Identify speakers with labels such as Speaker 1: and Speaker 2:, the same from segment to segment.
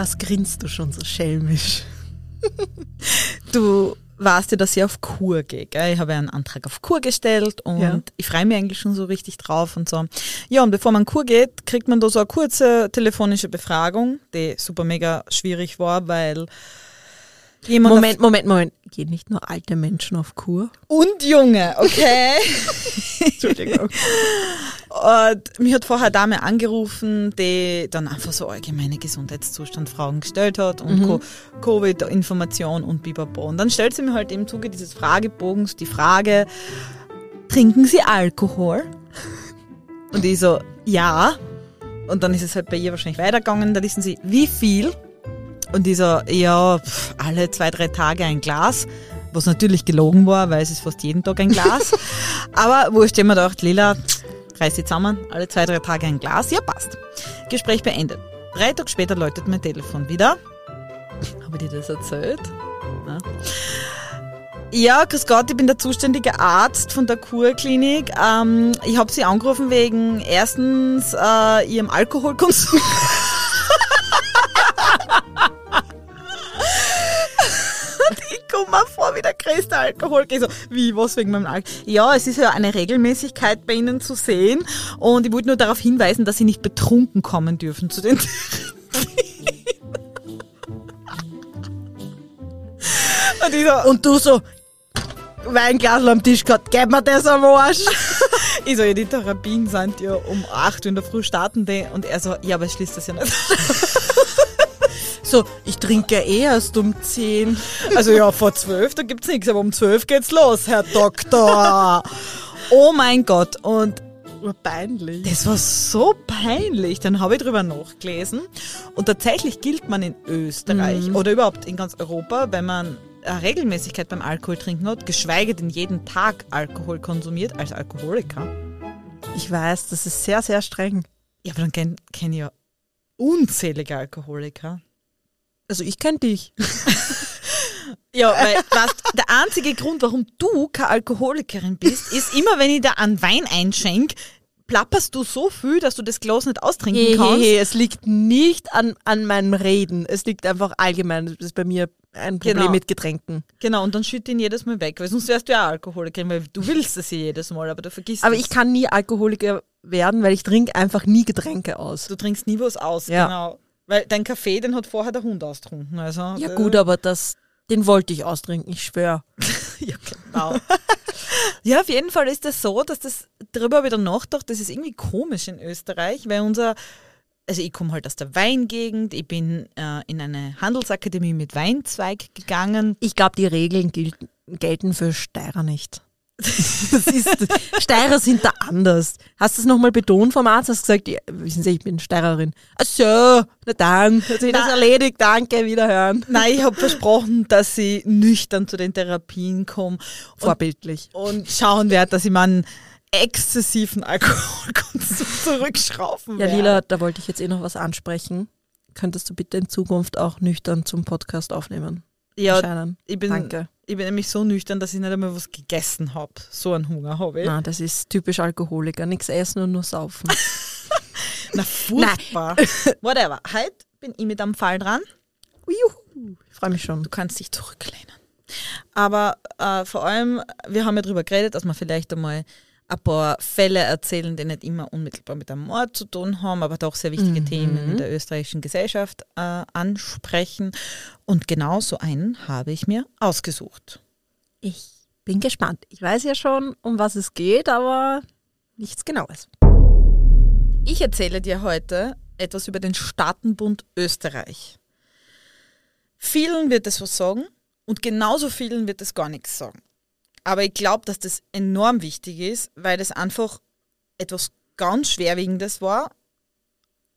Speaker 1: Was grinst du schon so schelmisch?
Speaker 2: du warst ja, dass ich auf Kur gehe. Gell? Ich habe ja einen Antrag auf Kur gestellt und
Speaker 1: Ja.
Speaker 2: ich freue mich eigentlich schon so richtig drauf und so. Ja, und bevor man Kur geht, kriegt man da so eine kurze telefonische Befragung, die super mega schwierig war, weil jemand
Speaker 1: Moment, Moment, Moment. Gehen nicht nur alte Menschen auf Kur?
Speaker 2: und Junge, okay?
Speaker 1: Entschuldigung.
Speaker 2: Und mich hat vorher eine Dame angerufen, die dann einfach so allgemeine Gesundheitszustand Fragen gestellt hat und Co- Covid-Information und bibabo. Und dann stellt sie mir halt im Zuge dieses Fragebogens die Frage, trinken Sie Alkohol? Und ich so, ja. Und dann ist es halt bei ihr wahrscheinlich weitergegangen. Da wissen sie, wie viel? Und ich so, ja, pff, alle zwei, drei Tage ein Glas. Was natürlich gelogen war, weil es ist fast jeden Tag ein Glas. Aber wurscht, ich mir gedacht, Lila, reiß sie zusammen, alle zwei, drei Tage ein Glas. Ja, passt. Gespräch beendet. Drei Tage später läutet mein Telefon wieder. Habe ich dir das erzählt? Ja. Ja, grüß Gott, ich bin der zuständige Arzt von der Kurklinik. Ähm, ich habe Sie angerufen wegen erstens äh, Ihrem Alkoholkonsum. Wie der Alkoholiker. Ich so, wie, was wegen meinem Alkohol? Ja, es ist ja eine Regelmäßigkeit bei Ihnen zu sehen. Und ich wollte nur darauf hinweisen, dass Sie nicht betrunken kommen dürfen zu den Und ich so,
Speaker 1: Und du so, Weinglas am Tisch gehabt, gib mir das am Arsch.
Speaker 2: Ich so, ja, die Therapien sind ja um 8 Uhr in der Früh starten die. Und er so, ja, aber es schließt das ja nicht.
Speaker 1: So, ich trinke eh erst um 10.
Speaker 2: Also ja, vor 12, da gibt's nichts, aber um 12 geht's los, Herr Doktor. oh mein Gott. Und
Speaker 1: Peinlich.
Speaker 2: das war so peinlich. Dann habe ich drüber nachgelesen. Und tatsächlich gilt man in Österreich oder überhaupt in ganz Europa, wenn man eine Regelmäßigkeit beim Alkohol trinken hat, geschweige denn jeden Tag Alkohol konsumiert, als Alkoholiker.
Speaker 1: Ich weiß, das ist sehr, sehr streng.
Speaker 2: Ja, aber dann kenne kenn ich ja unzählige Alkoholiker.
Speaker 1: Also ich kenne dich.
Speaker 2: Ja, weil was, der einzige Grund, warum du keine Alkoholikerin bist, ist immer, wenn ich da an Wein einschenk, plapperst du so viel, dass du das Glas nicht austrinken
Speaker 1: Hey,
Speaker 2: kannst.
Speaker 1: hey, hey, es liegt nicht an, an meinem Reden. Es liegt einfach allgemein. Das ist bei mir ein Problem
Speaker 2: Genau.
Speaker 1: mit Getränken.
Speaker 2: Genau, und dann schütt ihn jedes Mal weg, weil sonst wärst du ja Alkoholikerin, weil du willst es ja jedes Mal, aber du vergisst
Speaker 1: Aber
Speaker 2: es.
Speaker 1: ich kann nie Alkoholiker werden, weil ich trinke einfach nie Getränke aus.
Speaker 2: Du trinkst nie was aus,
Speaker 1: Ja.
Speaker 2: genau. Weil dein Kaffee, den hat vorher der Hund austrunken. Also,
Speaker 1: Ja
Speaker 2: äh,
Speaker 1: gut, aber das, den wollte ich austrinken, ich schwöre.
Speaker 2: Ja, genau. ja, auf jeden Fall ist es so, dass das, darüber dann nachgedacht, das ist irgendwie komisch in Österreich, weil unser, also ich komme halt aus der Weingegend, ich bin äh, in eine Handelsakademie mit Weinzweig gegangen.
Speaker 1: Ich glaube, die Regeln gelten, gelten für Steirer nicht. Das ist, Steirer sind da anders. Hast du es nochmal betont vom Arzt? Hast gesagt, ja, wissen Sie, ich bin Steirerin. Ach so, na dann, hat sich das erledigt, danke, wiederhören.
Speaker 2: Nein, ich habe versprochen, dass ich nüchtern zu den Therapien komme
Speaker 1: Vorbildlich.
Speaker 2: und schauen werde, dass ich meinen exzessiven Alkoholkonsum zurückschraufen
Speaker 1: Ja,
Speaker 2: werde.
Speaker 1: Lila, da wollte ich jetzt eh noch was ansprechen. Könntest du bitte in Zukunft auch nüchtern zum Podcast aufnehmen?
Speaker 2: Ja,
Speaker 1: Erscheinen?
Speaker 2: ich bin,
Speaker 1: Danke.
Speaker 2: ich bin nämlich so nüchtern, dass ich nicht einmal was gegessen habe. So einen Hunger habe ich.
Speaker 1: Na, das ist typisch Alkoholiker. Nichts essen und nur saufen.
Speaker 2: Na, furchtbar. Whatever. Heute bin ich mit am Fall dran.
Speaker 1: Juhu, ich freue mich schon.
Speaker 2: Du kannst dich zurücklehnen. Aber äh, vor allem, wir haben ja darüber geredet, dass wir vielleicht einmal ein paar Fälle erzählen, die nicht immer unmittelbar mit einem Mord zu tun haben, aber doch sehr wichtige Themen in der österreichischen Gesellschaft äh, ansprechen. Und genau so einen habe ich mir ausgesucht.
Speaker 1: Ich bin gespannt. Ich weiß ja schon, um was es geht, aber nichts Genaues.
Speaker 2: Ich erzähle dir heute etwas über den Staatenbund Österreich. Vielen wird es was sagen und genauso vielen wird es gar nichts sagen. Aber ich glaube, dass das enorm wichtig ist, weil das einfach etwas ganz Schwerwiegendes war,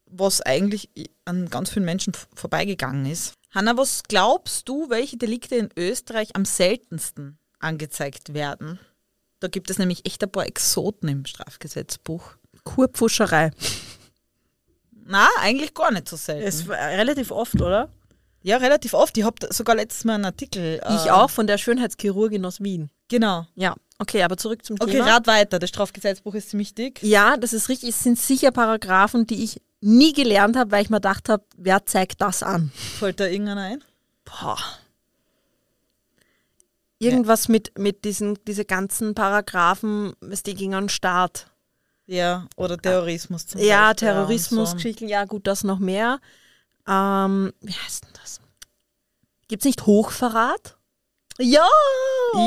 Speaker 2: was eigentlich an ganz vielen Menschen vorbeigegangen ist. Hanna, was glaubst du, welche Delikte in Österreich am seltensten angezeigt werden? Da gibt es nämlich echt ein paar Exoten im Strafgesetzbuch.
Speaker 1: Kurpfuscherei.
Speaker 2: Na, eigentlich gar nicht so selten.
Speaker 1: Ist relativ oft, oder?
Speaker 2: Ja, relativ oft. Ich habe sogar letztes Mal einen Artikel.
Speaker 1: Ich
Speaker 2: äh,
Speaker 1: auch von der Schönheitschirurgin aus Wien.
Speaker 2: Genau.
Speaker 1: Ja, okay, aber zurück zum
Speaker 2: Okay,
Speaker 1: Thema.
Speaker 2: rat weiter. Das Strafgesetzbuch ist ziemlich dick.
Speaker 1: Ja, das ist richtig. Es sind sicher Paragraphen, die ich nie gelernt habe, weil ich mir gedacht habe, wer zeigt das an?
Speaker 2: Fällt da irgendeiner ein?
Speaker 1: Boah. Irgendwas mit, mit diesen diese ganzen Paragraphen, was die gegen den Staat.
Speaker 2: Ja, oder Terrorismus zum
Speaker 1: Ja,
Speaker 2: Beispiel.
Speaker 1: Terrorismusgeschichten, ja gut, das noch mehr. Ähm, wie heißt denn das? Gibt es nicht Hochverrat?
Speaker 2: Ja!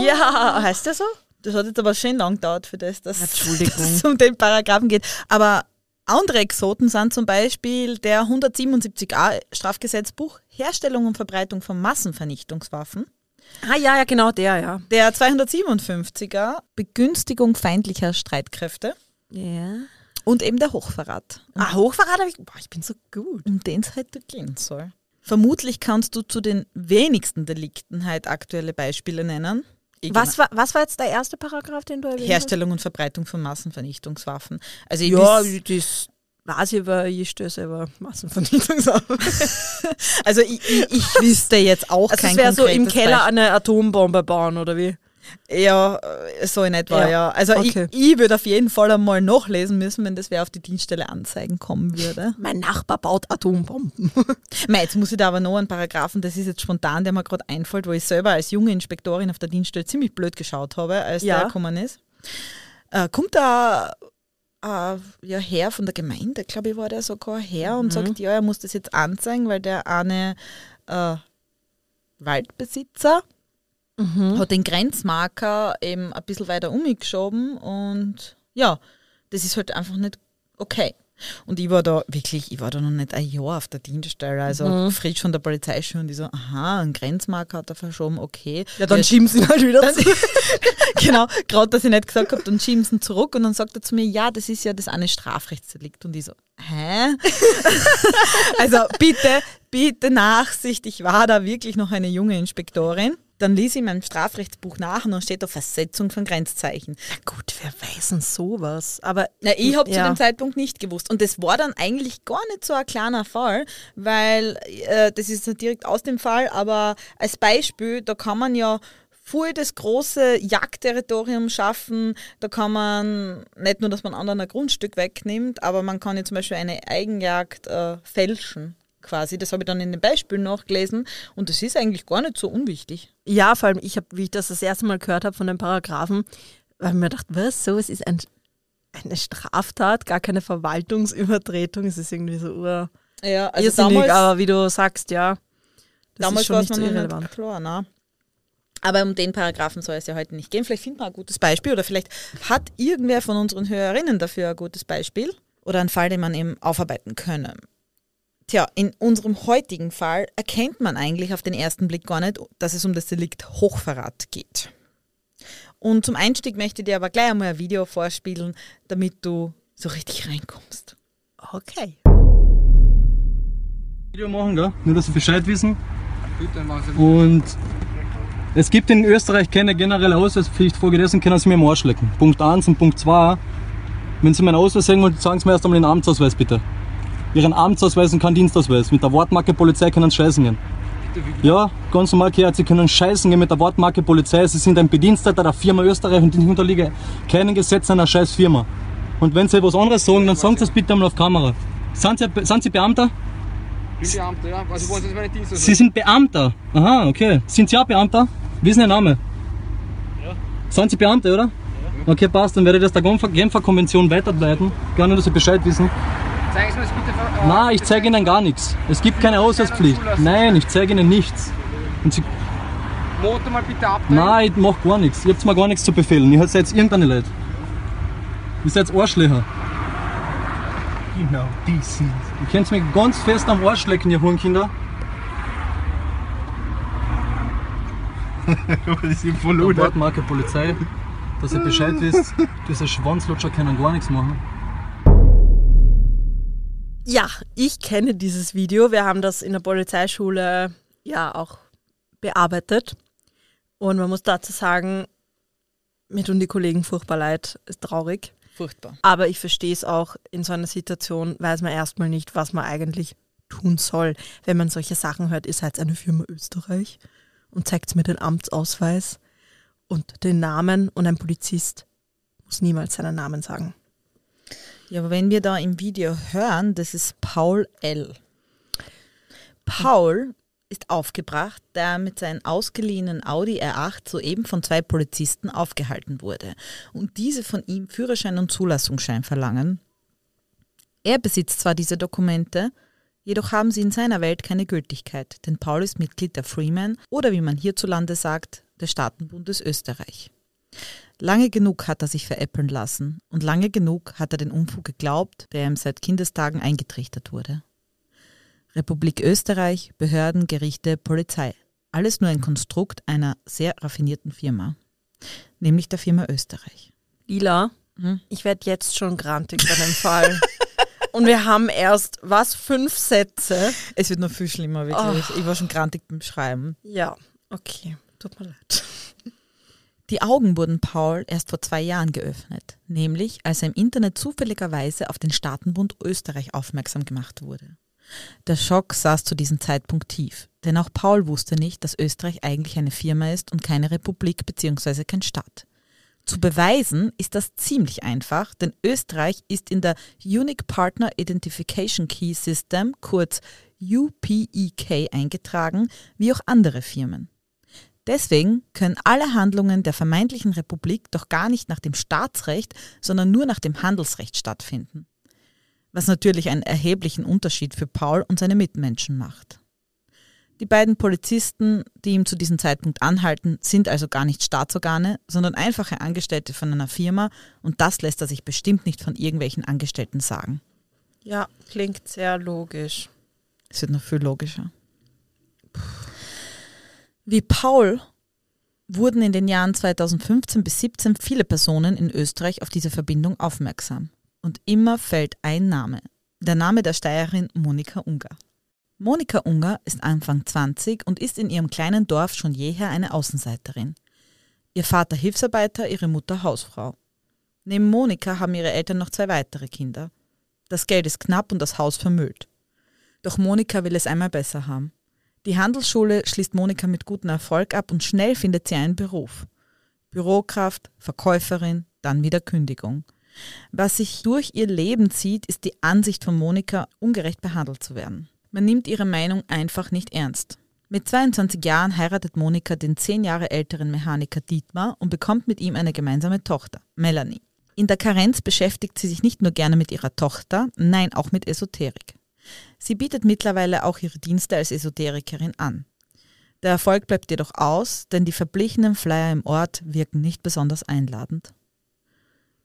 Speaker 1: Ja, heißt der so?
Speaker 2: Das hat jetzt aber schön lang gedauert für das, dass, dass es um den Paragraphen geht. Aber andere Exoten sind zum Beispiel der 177a Strafgesetzbuch Herstellung und Verbreitung von Massenvernichtungswaffen.
Speaker 1: Ah ja, ja, genau der, ja.
Speaker 2: Der 257er Begünstigung feindlicher Streitkräfte.
Speaker 1: Ja.
Speaker 2: Und eben der Hochverrat.
Speaker 1: Ah, Hochverrat habe ich. Boah, ich bin so gut.
Speaker 2: um den es heute gehen soll. Vermutlich kannst du zu den wenigsten Delikten halt aktuelle Beispiele nennen.
Speaker 1: Was war, was war jetzt der erste Paragraph, den du erwähnt
Speaker 2: Herstellung und Verbreitung von Massenvernichtungswaffen. Also ich
Speaker 1: Ja, das weiß ich, aber ich stöße selber Massenvernichtungswaffen.
Speaker 2: also ich, ich, ich wüsste jetzt auch
Speaker 1: Also
Speaker 2: kein
Speaker 1: es wäre so im Keller eine Atombombe bauen, oder wie?
Speaker 2: Ja, äh, so in etwa,
Speaker 1: Ja.
Speaker 2: ja. Also
Speaker 1: Okay.
Speaker 2: ich, ich würde auf jeden Fall einmal nachlesen müssen, wenn das wer auf die Dienststelle anzeigen kommen würde.
Speaker 1: Mein Nachbar baut Atombomben.
Speaker 2: Mei, jetzt muss ich da aber noch einen Paragraphen, das ist jetzt spontan, der mir gerade einfällt, wo ich selber als junge Inspektorin auf der Dienststelle ziemlich blöd geschaut habe, als
Speaker 1: Ja.
Speaker 2: der gekommen ist. Äh, kommt da äh, ja, Herr von der Gemeinde, glaube ich, war der sogar her und sagt, ja, er muss das jetzt anzeigen, weil der eine äh, Waldbesitzer hat den Grenzmarker eben ein bisschen weiter umgeschoben und ja, das ist halt einfach nicht okay. Und ich war da wirklich, ich war da noch nicht ein Jahr auf der Dienststelle, also frisch von der Polizei schon und ich so, aha, ein Grenzmarker hat er verschoben, okay.
Speaker 1: Ja, dann schieben sie ihn halt wieder zu.
Speaker 2: genau, gerade, dass ich nicht gesagt habe, dann schieben sie ihn zurück und dann sagt er zu mir, ja, das ist ja das eine Strafrechtsdelikt. Und ich so, hä? also bitte, bitte Nachsicht, ich war da wirklich noch eine junge Inspektorin. Dann ließ ich mein Strafrechtsbuch nach und dann steht da Versetzung von Grenzzeichen.
Speaker 1: Gut, wer weiß denn sowas? Aber
Speaker 2: Na, ich habe zu
Speaker 1: Ja.
Speaker 2: dem Zeitpunkt nicht gewusst. Und das war dann eigentlich gar nicht so ein kleiner Fall, weil äh, das ist nicht direkt aus dem Fall, aber als Beispiel, da kann man ja voll das große Jagdterritorium schaffen. Da kann man nicht nur, dass man anderen ein Grundstück wegnimmt, aber man kann ja zum Beispiel eine Eigenjagd äh, fälschen. Quasi. Das habe ich dann in den Beispielen nachgelesen und das ist eigentlich gar nicht so unwichtig.
Speaker 1: Ja, vor allem, ich habe, wie ich das das erste Mal gehört habe von den Paragraphen, habe ich mir gedacht, was, so, es ist ein, eine Straftat, gar keine Verwaltungsübertretung, es ist irgendwie so ur
Speaker 2: Ja, also damals,
Speaker 1: aber wie du sagst, ja, das
Speaker 2: Damals
Speaker 1: ist schon
Speaker 2: war
Speaker 1: nicht
Speaker 2: es
Speaker 1: so irrelevant.
Speaker 2: nicht klar, ne? Aber um den Paragraphen soll es ja heute nicht gehen. Vielleicht finden wir ein gutes Beispiel oder vielleicht hat irgendwer von unseren Hörerinnen dafür ein gutes Beispiel oder einen Fall, den man eben aufarbeiten könne. Tja, in unserem heutigen Fall erkennt man eigentlich auf den ersten Blick gar nicht, dass es um das Delikt Hochverrat geht. Und zum Einstieg möchte ich dir aber gleich einmal ein Video vorspielen, damit du so richtig reinkommst.
Speaker 1: Okay.
Speaker 3: Video machen, gell? nur dass Sie Bescheid wissen.
Speaker 4: Bitte machen Sie
Speaker 3: Und es gibt in Österreich keine generelle Ausweispflicht. Folgedessen können Sie mir im Arsch lecken. Punkt 1 und Punkt 2. Wenn Sie meinen Ausweis sehen wollen, sagen Sie mir erst einmal den Amtsausweis bitte. Ihren Amtsausweis und keinen Dienstausweis. Mit der Wortmarke Polizei können Sie scheißen gehen. Ja, ganz normal gehört, Sie können scheißen gehen mit der Wortmarke Polizei. Sie sind ein Bediensteter der Firma Österreich und ich unterliege keinen Gesetzen einer scheiß Firma. Und wenn Sie was anderes sagen, dann sagen Sie es bitte einmal auf Kamera. Sind Sie, sind Sie Beamter?
Speaker 4: Ich bin Beamter, ja. Also wollen Sie meine Dienste
Speaker 3: Sie sind Beamter. Aha, okay. Sind Sie auch Beamter? Wie ist Ihr Name?
Speaker 4: Ja.
Speaker 3: Sind Sie Beamter, oder? Okay, passt. Dann werde ich das der Genfer Konvention weiterleiten. Gerne, dass Sie Bescheid wissen.
Speaker 4: Mir das bitte.
Speaker 3: Nein, ich zeige Ihnen gar nichts. Es gibt keine Ausweispflicht. Nein, ich zeige Ihnen nichts. Und Sie,
Speaker 4: Motor mal bitte ab.
Speaker 3: nein, ich mach gar nichts. Ihr habt mir gar nichts zu befehlen. Ihr seid irgendeine Leute. Ihr seid Arschlöcher.
Speaker 5: Genau, die sind.
Speaker 3: Ihr könnt mich ganz fest am Arsch lecken, ihr Hurenkinder.
Speaker 5: die sind voll
Speaker 3: Der
Speaker 5: oder?
Speaker 3: Wortmarke Polizei, dass ihr Bescheid wisst. Diese Schwanzlutscher können gar nichts machen.
Speaker 1: Ja, ich kenne dieses Video. Wir haben das in der Polizeischule ja auch bearbeitet. Und man muss dazu sagen, mir tun die Kollegen furchtbar leid, ist traurig.
Speaker 2: Furchtbar.
Speaker 1: Aber ich verstehe es auch, in so einer Situation weiß man erstmal nicht, was man eigentlich tun soll. Wenn man solche Sachen hört, ihr seid eine Firma Österreich und zeigt mir den Amtsausweis und den Namen und ein Polizist muss niemals seinen Namen sagen.
Speaker 2: Ja, aber wenn wir da im Video hören, das ist Paul L. Paul ist aufgebracht, der mit seinem ausgeliehenen Audi R8 soeben von zwei Polizisten aufgehalten wurde und diese von ihm Führerschein und Zulassungsschein verlangen. Er besitzt zwar diese Dokumente, jedoch haben sie in seiner Welt keine Gültigkeit, denn Paul ist Mitglied der Freeman oder wie man hierzulande sagt, des Staatenbundes Österreich. Lange genug hat er sich veräppeln lassen und lange genug hat er den Unfug geglaubt, der ihm seit Kindestagen eingetrichtert wurde. Republik Österreich, Behörden, Gerichte, Polizei. Alles nur ein Konstrukt einer sehr raffinierten Firma, nämlich der Firma Österreich.
Speaker 1: Lila,
Speaker 2: Hm?
Speaker 1: ich werde jetzt schon grantig bei dem Fall. Und wir haben erst, was, fünf Sätze?
Speaker 2: Es wird noch viel schlimmer, wirklich. Ich war schon grantig beim Schreiben.
Speaker 1: Ja, okay, tut mir leid.
Speaker 2: Die Augen wurden Paul erst vor zwei Jahren geöffnet, nämlich als er im Internet zufälligerweise auf den Staatenbund Österreich aufmerksam gemacht wurde. Der Schock saß zu diesem Zeitpunkt tief, denn auch Paul wusste nicht, dass Österreich eigentlich eine Firma ist und keine Republik bzw. kein Staat. Zu beweisen ist das ziemlich einfach, denn Österreich ist in der Unique Partner Identification Key System, kurz UPEK, eingetragen, wie auch andere Firmen. Deswegen können alle Handlungen der vermeintlichen Republik doch gar nicht nach dem Staatsrecht, sondern nur nach dem Handelsrecht stattfinden. Was natürlich einen erheblichen Unterschied für Paul und seine Mitmenschen macht. Die beiden Polizisten, die ihm zu diesem Zeitpunkt anhalten, sind also gar nicht Staatsorgane, sondern einfache Angestellte von einer Firma und das lässt er sich bestimmt nicht von irgendwelchen Angestellten sagen.
Speaker 1: Ja, klingt sehr logisch.
Speaker 2: Es wird noch viel logischer. Wie Paul wurden in den Jahren 2015 bis 17 viele Personen in Österreich auf diese Verbindung aufmerksam. Und immer fällt ein Name. Der Name der Steirerin Monika Unger. Monika Unger ist Anfang 20 und ist in ihrem kleinen Dorf schon jeher eine Außenseiterin. Ihr Vater Hilfsarbeiter, ihre Mutter Hausfrau. Neben Monika haben ihre Eltern noch zwei weitere Kinder. Das Geld ist knapp und das Haus vermüllt. Doch Monika will es einmal besser haben. Die Handelsschule schließt Monika mit gutem Erfolg ab und schnell findet sie einen Beruf. Bürokraft, Verkäuferin, dann wieder Kündigung. Was sich durch ihr Leben zieht, ist die Ansicht von Monika, ungerecht behandelt zu werden. Man nimmt ihre Meinung einfach nicht ernst. Mit 22 Jahren heiratet Monika den zehn Jahre älteren Mechaniker Dietmar und bekommt mit ihm eine gemeinsame Tochter, Melanie. In der Karenz beschäftigt sie sich nicht nur gerne mit ihrer Tochter, nein, auch mit Esoterik. Sie bietet mittlerweile auch ihre Dienste als Esoterikerin an. Der Erfolg bleibt jedoch aus, denn die verblichenen Flyer im Ort wirken nicht besonders einladend.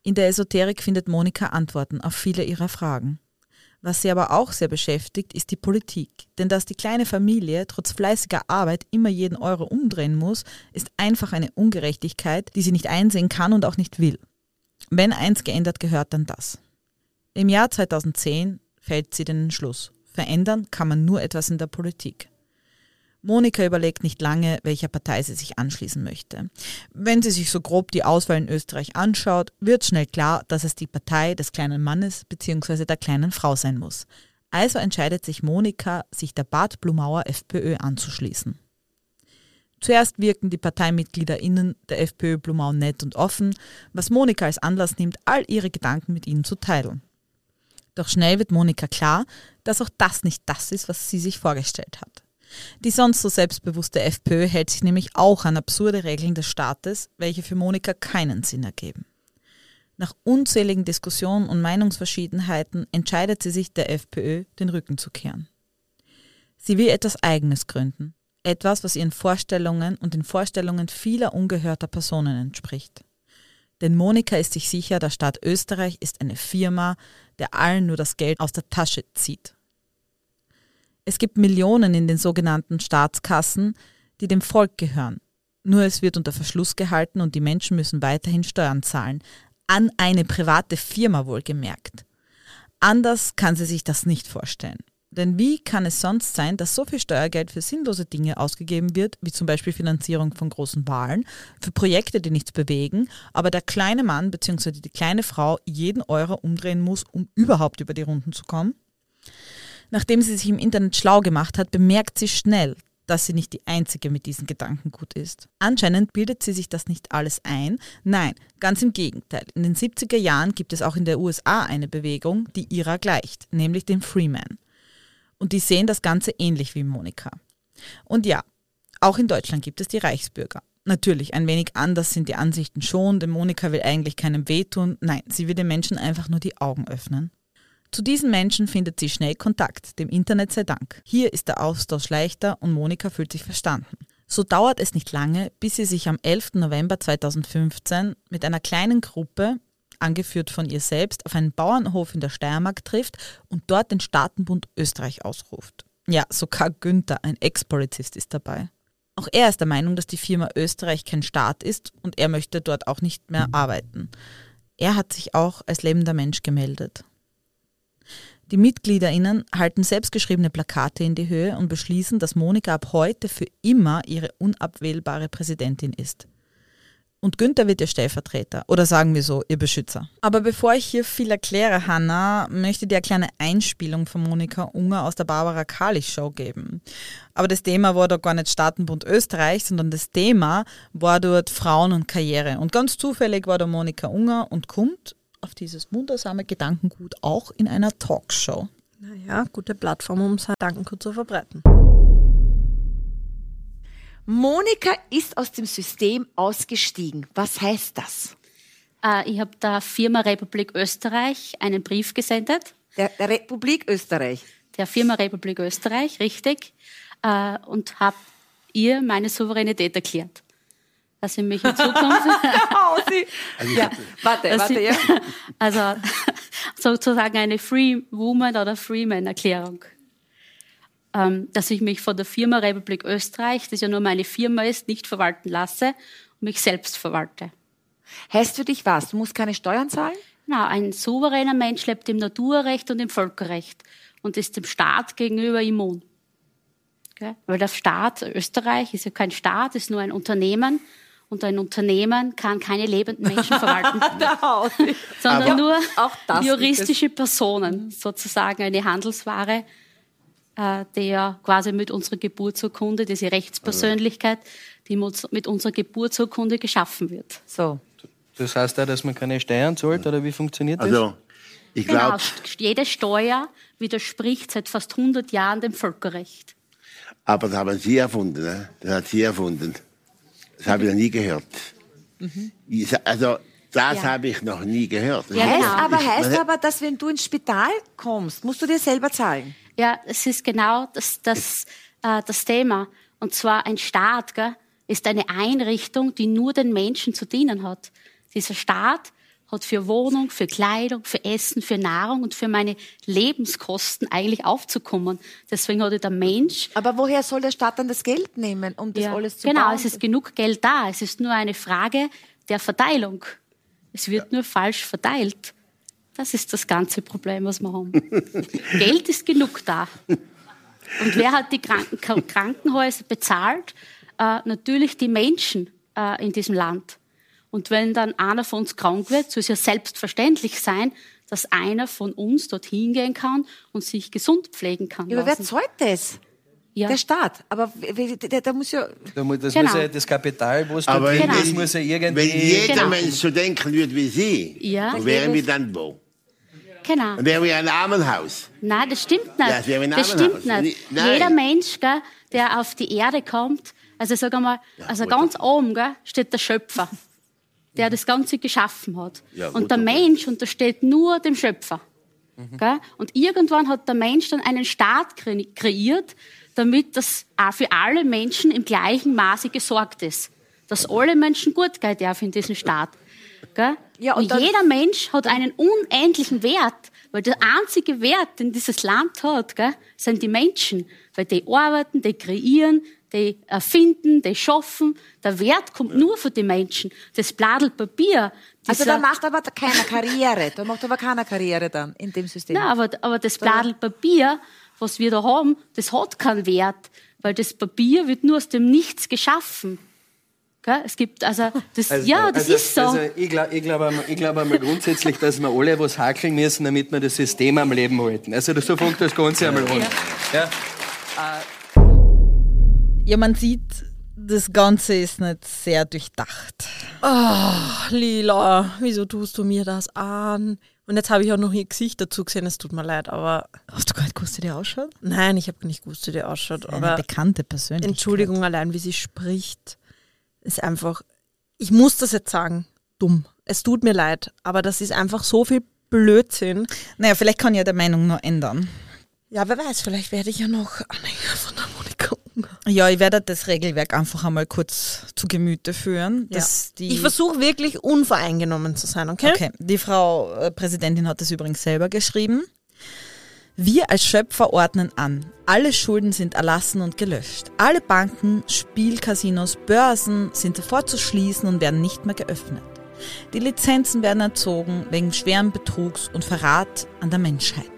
Speaker 2: In der Esoterik findet Monika Antworten auf viele ihrer Fragen. Was sie aber auch sehr beschäftigt, ist die Politik. Denn dass die kleine Familie trotz fleißiger Arbeit immer jeden Euro umdrehen muss, ist einfach eine Ungerechtigkeit, die sie nicht einsehen kann und auch nicht will. Wenn eins geändert gehört, dann das. Im Jahr 2010 fällt sie den Entschluss. Verändern kann man nur etwas in der Politik. Monika überlegt nicht lange, welcher Partei sie sich anschließen möchte. Wenn sie sich so grob die Auswahl in Österreich anschaut, wird schnell klar, dass es die Partei des kleinen Mannes bzw. der kleinen Frau sein muss. Also entscheidet sich Monika, sich der Bad Blumauer FPÖ anzuschließen. Zuerst wirken die ParteimitgliederInnen der FPÖ Blumau nett und offen, was Monika als Anlass nimmt, all ihre Gedanken mit ihnen zu teilen. Doch schnell wird Monika klar, dass auch das nicht das ist, was sie sich vorgestellt hat. Die sonst so selbstbewusste FPÖ hält sich nämlich auch an absurde Regeln des Staates, welche für Monika keinen Sinn ergeben. Nach unzähligen Diskussionen und Meinungsverschiedenheiten entscheidet sie sich der FPÖ den Rücken zu kehren. Sie will etwas Eigenes gründen, etwas, was ihren Vorstellungen und den Vorstellungen vieler ungehörter Personen entspricht. Denn Monika ist sich sicher, der Staat Österreich ist eine Firma, der allen nur das Geld aus der Tasche zieht. Es gibt Millionen in den sogenannten Staatskassen, die dem Volk gehören. Nur es wird unter Verschluss gehalten und die Menschen müssen weiterhin Steuern zahlen. An eine private Firma wohlgemerkt. Anders kann sie sich das nicht vorstellen. Denn wie kann es sonst sein, dass so viel Steuergeld für sinnlose Dinge ausgegeben wird, wie zum Beispiel Finanzierung von großen Wahlen, für Projekte, die nichts bewegen, aber der kleine Mann bzw. die kleine Frau jeden Euro umdrehen muss, um überhaupt über die Runden zu kommen? Nachdem sie sich im Internet schlau gemacht hat, bemerkt sie schnell, dass sie nicht die Einzige mit diesem Gedankengut ist. Anscheinend bildet sie sich das nicht alles ein. Nein, ganz im Gegenteil. In den 70er Jahren gibt es auch in der USA eine Bewegung, die ihrer gleicht, nämlich den Freeman. Und die sehen das Ganze ähnlich wie Monika. Und ja, auch in Deutschland gibt es die Reichsbürger. Natürlich, ein wenig anders sind die Ansichten schon, denn Monika will eigentlich keinem wehtun. Nein, sie will den Menschen einfach nur die Augen öffnen. Zu diesen Menschen findet sie schnell Kontakt, dem Internet sei Dank. Hier ist der Austausch leichter und Monika fühlt sich verstanden. So dauert es nicht lange, bis sie sich am 11. November 2015 mit einer kleinen Gruppe, angeführt von ihr selbst, auf einen Bauernhof in der Steiermark trifft und dort den Staatenbund Österreich ausruft. Ja, sogar Günther, ein Ex-Polizist, ist dabei. Auch er ist der Meinung, dass die Firma Österreich kein Staat ist und er möchte dort auch nicht mehr arbeiten. Er hat sich auch als lebender Mensch gemeldet. Die MitgliederInnen halten selbstgeschriebene Plakate in die Höhe und beschließen, dass Monika ab heute für immer ihre unabwählbare Präsidentin ist. Und Günther wird ihr Stellvertreter oder sagen wir so, ihr Beschützer. Aber bevor ich hier viel erkläre, Hanna, möchte ich dir eine kleine Einspielung von Monika Unger aus der Barbara Kalich Show geben. Aber das Thema war dort gar nicht Staatenbund Österreich, sondern das Thema war dort Frauen und Karriere. Und ganz zufällig war da Monika Unger und kommt auf dieses wundersame Gedankengut auch in einer Talkshow.
Speaker 1: Naja, gute Plattform, um sein Gedankengut zu verbreiten.
Speaker 6: Monika ist aus dem System ausgestiegen. Was heißt das?
Speaker 7: Äh, ich habe der Firma Republik Österreich einen Brief gesendet.
Speaker 6: Der, der Republik Österreich.
Speaker 7: Der Firma Republik Österreich, richtig. Äh, und habe ihr meine Souveränität erklärt. Dass sie mich in Zukunft.
Speaker 6: oh, sie. Ja, warte, warte, ja.
Speaker 7: Also sozusagen eine Free Woman oder Freeman Erklärung. Ähm, dass ich mich von der Firma Republik Österreich, das ja nur meine Firma ist, nicht verwalten lasse und mich selbst verwalte.
Speaker 6: Heißt für dich was? Du musst keine Steuern zahlen?
Speaker 7: Na, ein souveräner Mensch lebt im Naturrecht und im Völkerrecht und ist dem Staat gegenüber immun. Okay? Weil der Staat, Österreich, ist ja kein Staat, ist nur ein Unternehmen und ein Unternehmen kann keine lebenden Menschen verwalten, sondern
Speaker 6: Aber
Speaker 7: nur juristische Personen, sozusagen eine Handelsware, äh, ja quasi mit unserer Geburtsurkunde, diese Rechtspersönlichkeit, die mit unserer Geburtsurkunde geschaffen wird.
Speaker 6: So.
Speaker 8: Das heißt auch, dass man keine Steuern zahlt, oder wie funktioniert das?
Speaker 9: Also, ich
Speaker 7: Genau,
Speaker 9: glaube,
Speaker 7: st- jede Steuer widerspricht seit fast 100 Jahren dem Völkerrecht.
Speaker 9: aber das haben Sie erfunden, ne? Das hat Sie erfunden. Das habe ich noch nie gehört. Ich, sa- also, das
Speaker 7: Ja.
Speaker 9: habe ich noch nie gehört. Das
Speaker 7: Ja,
Speaker 6: Heißt
Speaker 7: genau.
Speaker 6: aber, heißt aber, dass wenn du ins Spital kommst, musst du dir selber zahlen.
Speaker 7: Ja, es ist genau das, das, äh, das Thema. Und zwar ein Staat gell, ist eine Einrichtung, die nur den Menschen zu dienen hat. Dieser Staat hat für Wohnung, für Kleidung, für Essen, für Nahrung und für meine Lebenskosten eigentlich aufzukommen. Deswegen hat ja der Mensch
Speaker 6: Aber woher soll der Staat dann das Geld nehmen, um das
Speaker 7: Ja,
Speaker 6: alles zu
Speaker 7: genau,
Speaker 6: bauen?
Speaker 7: es ist genug Geld da. Es ist nur eine Frage der Verteilung. Es wird nur falsch verteilt. Das ist das ganze Problem, was wir haben. Geld ist genug da. Und wer hat die Kranken Krankenhäuser bezahlt? Äh, natürlich die Menschen äh, in diesem Land. Und wenn dann einer von uns krank wird, soll es ja selbstverständlich sein, dass einer von uns dorthin gehen kann und sich gesund pflegen kann.
Speaker 6: Ja, aber wer zahlt das?
Speaker 7: Ja.
Speaker 6: Der Staat. Aber der muss ja.
Speaker 8: Da muss, das
Speaker 7: Genau.
Speaker 8: muss ja das Kapital, was
Speaker 9: Aber
Speaker 8: dort drin
Speaker 7: Genau.
Speaker 8: ist, muss ja irgendwie...
Speaker 9: Wenn jeder
Speaker 7: Genau.
Speaker 9: Mensch so denken würde wie Sie,
Speaker 7: Ja.
Speaker 9: wo wären wir dann wo?
Speaker 7: Genau.
Speaker 9: Dann wären wir ein Armenhaus.
Speaker 7: Nein, das stimmt nicht.
Speaker 9: Ja, das wäre ein
Speaker 7: das
Speaker 9: Armenhaus.
Speaker 7: stimmt nicht.
Speaker 9: Nein.
Speaker 7: Jeder Mensch, gell, der auf die Erde kommt, also sag einmal, also ganz oben gell, steht der Schöpfer, der das Ganze geschaffen hat.
Speaker 9: Ja,
Speaker 7: und der. Mensch untersteht nur dem Schöpfer. Gell? Und irgendwann hat der Mensch dann einen Staat kre kreiert, damit das auch für alle Menschen im gleichen Maße gesorgt ist. Dass alle Menschen gut gehen dürfen in diesem Staat. Gell?
Speaker 6: Ja, und
Speaker 7: und jeder Mensch hat einen unendlichen Wert, weil der einzige Wert, den dieses Land hat, gell, sind die Menschen. Weil die arbeiten, die kreieren, die erfinden, die schaffen. Der Wert kommt nur von den Menschen. Das Bladel Papier.
Speaker 6: Also da macht aber keiner Karriere. Da macht aber keiner Karriere dann in dem System.
Speaker 7: Nein, aber, aber das Bladel Papier, was wir da haben, das hat keinen Wert, weil das Papier wird nur aus dem Nichts geschaffen. Gell? Es gibt also, das, ja, das
Speaker 8: also,
Speaker 7: ist so.
Speaker 8: Also ich glaube ich glaub, einmal- ich glaub einmal grundsätzlich, dass wir alle was hakeln müssen, damit wir das System am Leben halten. Also so fängt das Ganze einmal an. Ja.
Speaker 2: Ja, man sieht, das Ganze ist nicht sehr durchdacht.
Speaker 1: Ah, Lila, wieso tust du mir das an? Und jetzt habe ich auch noch ihr Gesicht dazu gesehen, es tut mir leid, aber
Speaker 2: Hast du gar nicht gewusst, wie die ausschaut?
Speaker 1: nein, ich habe nicht gewusst, wie die ausschaut.
Speaker 2: Eine
Speaker 1: Aber
Speaker 2: bekannte Persönlichkeit.
Speaker 1: Entschuldigung, allein wie sie spricht, ist einfach, ich muss das jetzt sagen, dumm. Es tut mir leid, aber das ist einfach so viel Blödsinn.
Speaker 2: Naja, vielleicht kann ja der Meinung noch ändern.
Speaker 1: Ja, wer weiß, vielleicht werde ich ja noch Anhänger von der Monika.
Speaker 2: Ja, ich werde das Regelwerk einfach einmal kurz zu Gemüte führen. Die,
Speaker 1: Ich versuche wirklich unvoreingenommen zu sein, okay?
Speaker 2: Okay, die Frau äh, Präsidentin hat das übrigens selber geschrieben. Wir als Schöpfer ordnen an. Alle Schulden sind erlassen und gelöscht. Alle Banken, Spielcasinos, Börsen sind sofort zu schließen und werden nicht mehr geöffnet. Die Lizenzen werden erzogen wegen schweren Betrugs und Verrat an der Menschheit.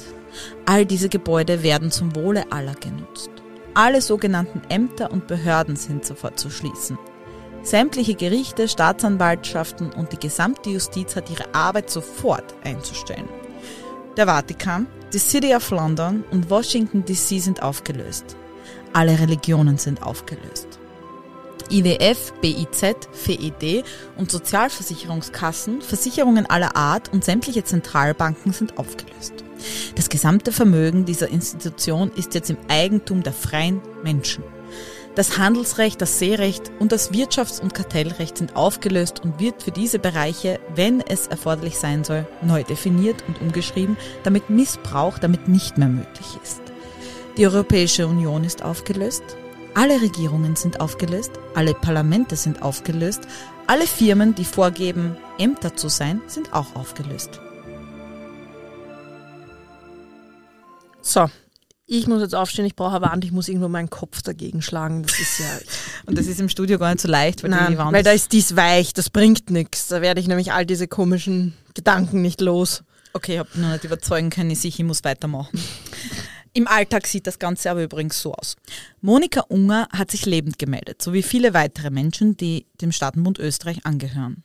Speaker 2: All diese Gebäude werden zum Wohle aller genutzt. Alle sogenannten Ämter und Behörden sind sofort zu schließen. Sämtliche Gerichte, Staatsanwaltschaften und die gesamte Justiz hat ihre Arbeit sofort einzustellen. Der Vatikan, die City of London und Washington DC sind aufgelöst. Alle Religionen sind aufgelöst. IWF, BIZ, FED und Sozialversicherungskassen, Versicherungen aller Art und sämtliche Zentralbanken sind aufgelöst. Das gesamte Vermögen dieser Institution ist jetzt im Eigentum der freien Menschen. Das Handelsrecht, das Seerecht und das Wirtschafts- und Kartellrecht sind aufgelöst und wird für diese Bereiche, wenn es erforderlich sein soll, neu definiert und umgeschrieben, damit Missbrauch damit nicht mehr möglich ist. Die Europäische Union ist aufgelöst, alle Regierungen sind aufgelöst, alle Parlamente sind aufgelöst, alle Firmen, die vorgeben, Ämter zu sein, sind auch aufgelöst.
Speaker 1: So, ich muss jetzt aufstehen, ich brauche Wand, ich muss irgendwo meinen Kopf dagegen schlagen. Das ist ja.
Speaker 2: Und das ist im Studio gar nicht so leicht, weil
Speaker 1: Nein,
Speaker 2: die Wand
Speaker 1: weil da ist dies weich, das bringt nichts. Da werde ich nämlich all diese komischen Gedanken nicht los.
Speaker 2: Okay, ich habe noch nicht überzeugen können, ich, ich muss weitermachen. Im Alltag sieht das Ganze aber übrigens so aus. Monika Unger hat sich lebend gemeldet, sowie viele weitere Menschen, die dem Staatenbund Österreich angehören.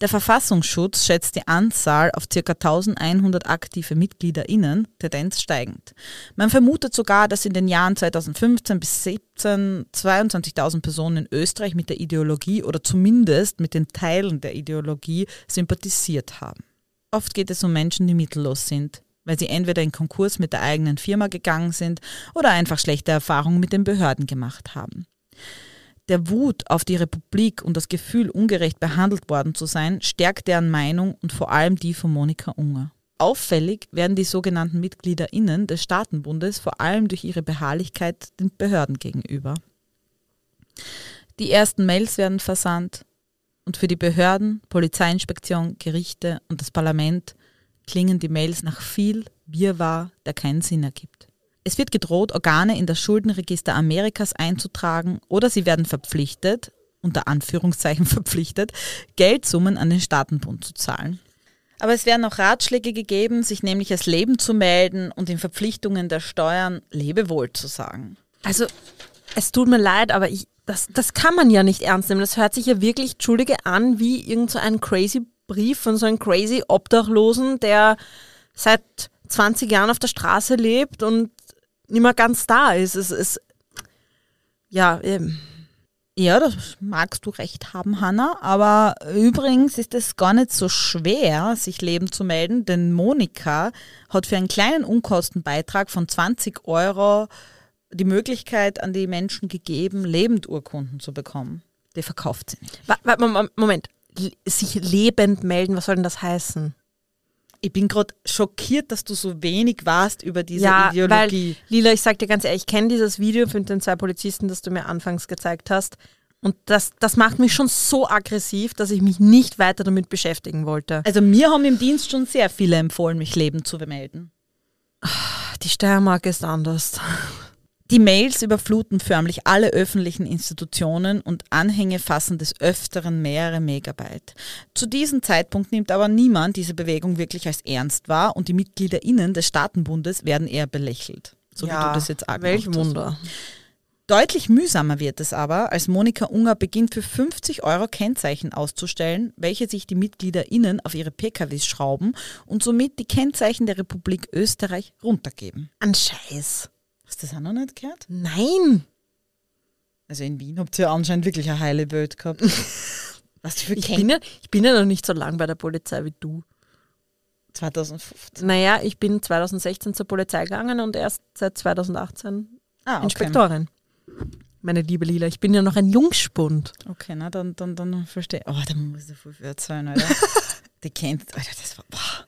Speaker 2: Der Verfassungsschutz schätzt die Anzahl auf ca. 1100 aktive MitgliederInnen, Tendenz steigend. Man vermutet sogar, dass in den Jahren 2015 bis 2017 22.000 Personen in Österreich mit der Ideologie oder zumindest mit den Teilen der Ideologie sympathisiert haben. Oft geht es um Menschen, die mittellos sind, weil sie entweder in Konkurs mit der eigenen Firma gegangen sind oder einfach schlechte Erfahrungen mit den Behörden gemacht haben. Der Wut auf die Republik und das Gefühl, ungerecht behandelt worden zu sein, stärkt deren Meinung und vor allem die von Monika Unger. Auffällig werden die sogenannten MitgliederInnen des Staatenbundes vor allem durch ihre Beharrlichkeit den Behörden gegenüber. Die ersten Mails werden versandt und für die Behörden, Polizeiinspektion, Gerichte und das Parlament klingen die Mails nach viel Wirrwarr, der keinen Sinn ergibt. Es wird gedroht, Organe in das Schuldenregister Amerikas einzutragen oder sie werden verpflichtet, unter Anführungszeichen verpflichtet, Geldsummen an den Staatenbund zu zahlen. Aber es werden auch Ratschläge gegeben, sich nämlich als Leben zu melden und in Verpflichtungen der Steuern Lebewohl zu sagen.
Speaker 1: Also, es tut mir leid, aber ich, das, das kann man ja nicht ernst nehmen. Das hört sich ja wirklich, Entschuldige, an wie irgend so ein crazy Brief von so einem crazy Obdachlosen, der seit 20 Jahren auf der Straße lebt und nicht mehr ganz da ist. Es ist, ja, eben.
Speaker 2: Ja, das magst du recht haben, Hanna. Aber übrigens ist es gar nicht so schwer, sich Leben zu melden, denn Monika hat für einen kleinen Unkostenbeitrag von 20 Euro die Möglichkeit an die Menschen gegeben, Lebendurkunden zu bekommen. Die verkauft sie nicht.
Speaker 1: Moment, sich lebend melden, was soll denn das heißen?
Speaker 2: Ich bin gerade schockiert, dass du so wenig warst über diese
Speaker 1: ja,
Speaker 2: Ideologie.
Speaker 1: weil, Lila, ich sag dir ganz ehrlich, ich kenne dieses Video von den zwei Polizisten, das du mir anfangs gezeigt hast. Und das, das macht mich schon so aggressiv, dass ich mich nicht weiter damit beschäftigen wollte.
Speaker 2: Also mir haben im Dienst schon sehr viele empfohlen, mich lebend zu melden.
Speaker 1: Die Steiermark ist anders.
Speaker 2: Die Mails überfluten förmlich alle öffentlichen Institutionen und Anhänge fassen des Öfteren mehrere Megabyte. Zu diesem Zeitpunkt nimmt aber niemand diese Bewegung wirklich als ernst wahr und die MitgliederInnen des Staatenbundes werden eher belächelt. So wie
Speaker 1: ja,
Speaker 2: du das jetzt auch
Speaker 1: welch. Wunder.
Speaker 2: Deutlich mühsamer wird es aber, als Monika Unger beginnt für 50 Euro Kennzeichen auszustellen, welche sich die MitgliederInnen auf ihre PKWs schrauben und somit die Kennzeichen der Republik Österreich runtergeben.
Speaker 1: Ein Scheiß.
Speaker 2: Hast du das auch noch nicht gehört?
Speaker 1: Nein.
Speaker 2: Also in Wien habt ihr anscheinend wirklich eine heile Welt gehabt. Was für
Speaker 1: Ich bin, ja, ich bin ja noch nicht so lang bei der Polizei wie du.
Speaker 2: 2015.
Speaker 1: Naja, ich bin 2016 zur Polizei gegangen und erst seit 2018
Speaker 2: Ah, okay.
Speaker 1: Inspektorin. Meine liebe Lila, ich bin ja noch ein Jungspund.
Speaker 2: Okay, na dann, dann, dann verstehe ich. Oh, da muss ich voll viel erzählen, Alter. Die kennt, Alter, das war, boah.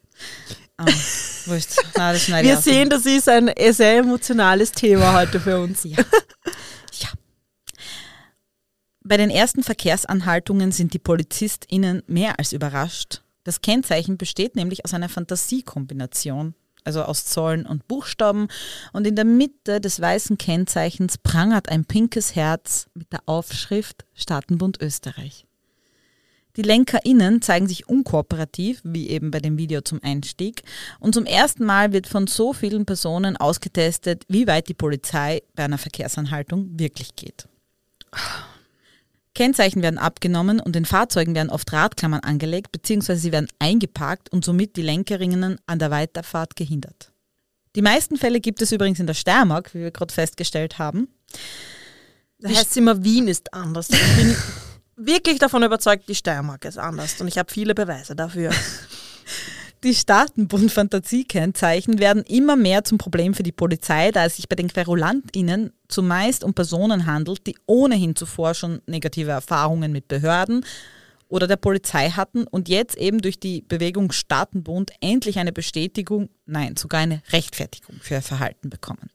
Speaker 2: Um, wurscht. Nein, das schneide
Speaker 1: Wir sehen, das ist ein sehr emotionales Thema heute für uns.
Speaker 2: Ja. ja. Bei den ersten Verkehrsanhaltungen sind die PolizistInnen mehr als überrascht. Das Kennzeichen besteht nämlich aus einer Fantasiekombination, also aus Zahlen und Buchstaben. Und in der Mitte des weißen Kennzeichens prangert ein pinkes Herz mit der Aufschrift Staatenbund Österreich. Die LenkerInnen zeigen sich unkooperativ, wie eben bei dem Video zum Einstieg. Und zum ersten Mal wird von so vielen Personen ausgetestet, wie weit die Polizei bei einer Verkehrsanhaltung wirklich geht. Kennzeichen werden abgenommen und den Fahrzeugen werden oft Radklammern angelegt, beziehungsweise sie werden eingeparkt und somit die Lenkerinnen an der Weiterfahrt gehindert. Die meisten Fälle gibt es übrigens in der Steiermark, wie wir gerade festgestellt haben.
Speaker 1: Das heißt immer, Wien ist anders. Wirklich davon überzeugt, die Steiermark ist anders. Und ich habe viele Beweise dafür.
Speaker 2: Die Staatenbund-Fantasiekennzeichen werden immer mehr zum Problem für die Polizei, da es sich bei den QuerulantInnen zumeist um Personen handelt, die ohnehin zuvor schon negative Erfahrungen mit Behörden oder der Polizei hatten und jetzt eben durch die Bewegung Staatenbund endlich eine Bestätigung, nein, sogar eine Rechtfertigung für ihr Verhalten bekommen.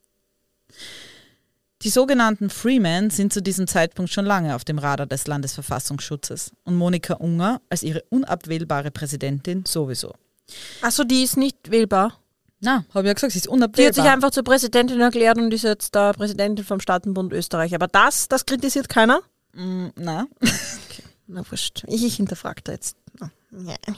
Speaker 2: Die sogenannten Freemen sind zu diesem Zeitpunkt schon lange auf dem Radar des Landesverfassungsschutzes und Monika Unger als ihre unabwählbare Präsidentin sowieso.
Speaker 1: Achso, die ist nicht wählbar.
Speaker 2: Na, habe ich ja gesagt, sie ist
Speaker 1: Die
Speaker 2: unabwählbar.
Speaker 1: hat sich einfach zur Präsidentin erklärt und ist jetzt da Präsidentin vom Staatenbund Österreich. Aber das, das kritisiert keiner?
Speaker 2: Mm, Na.
Speaker 1: Na wurscht. Ich, ich hinterfrage da jetzt. Ja, ja.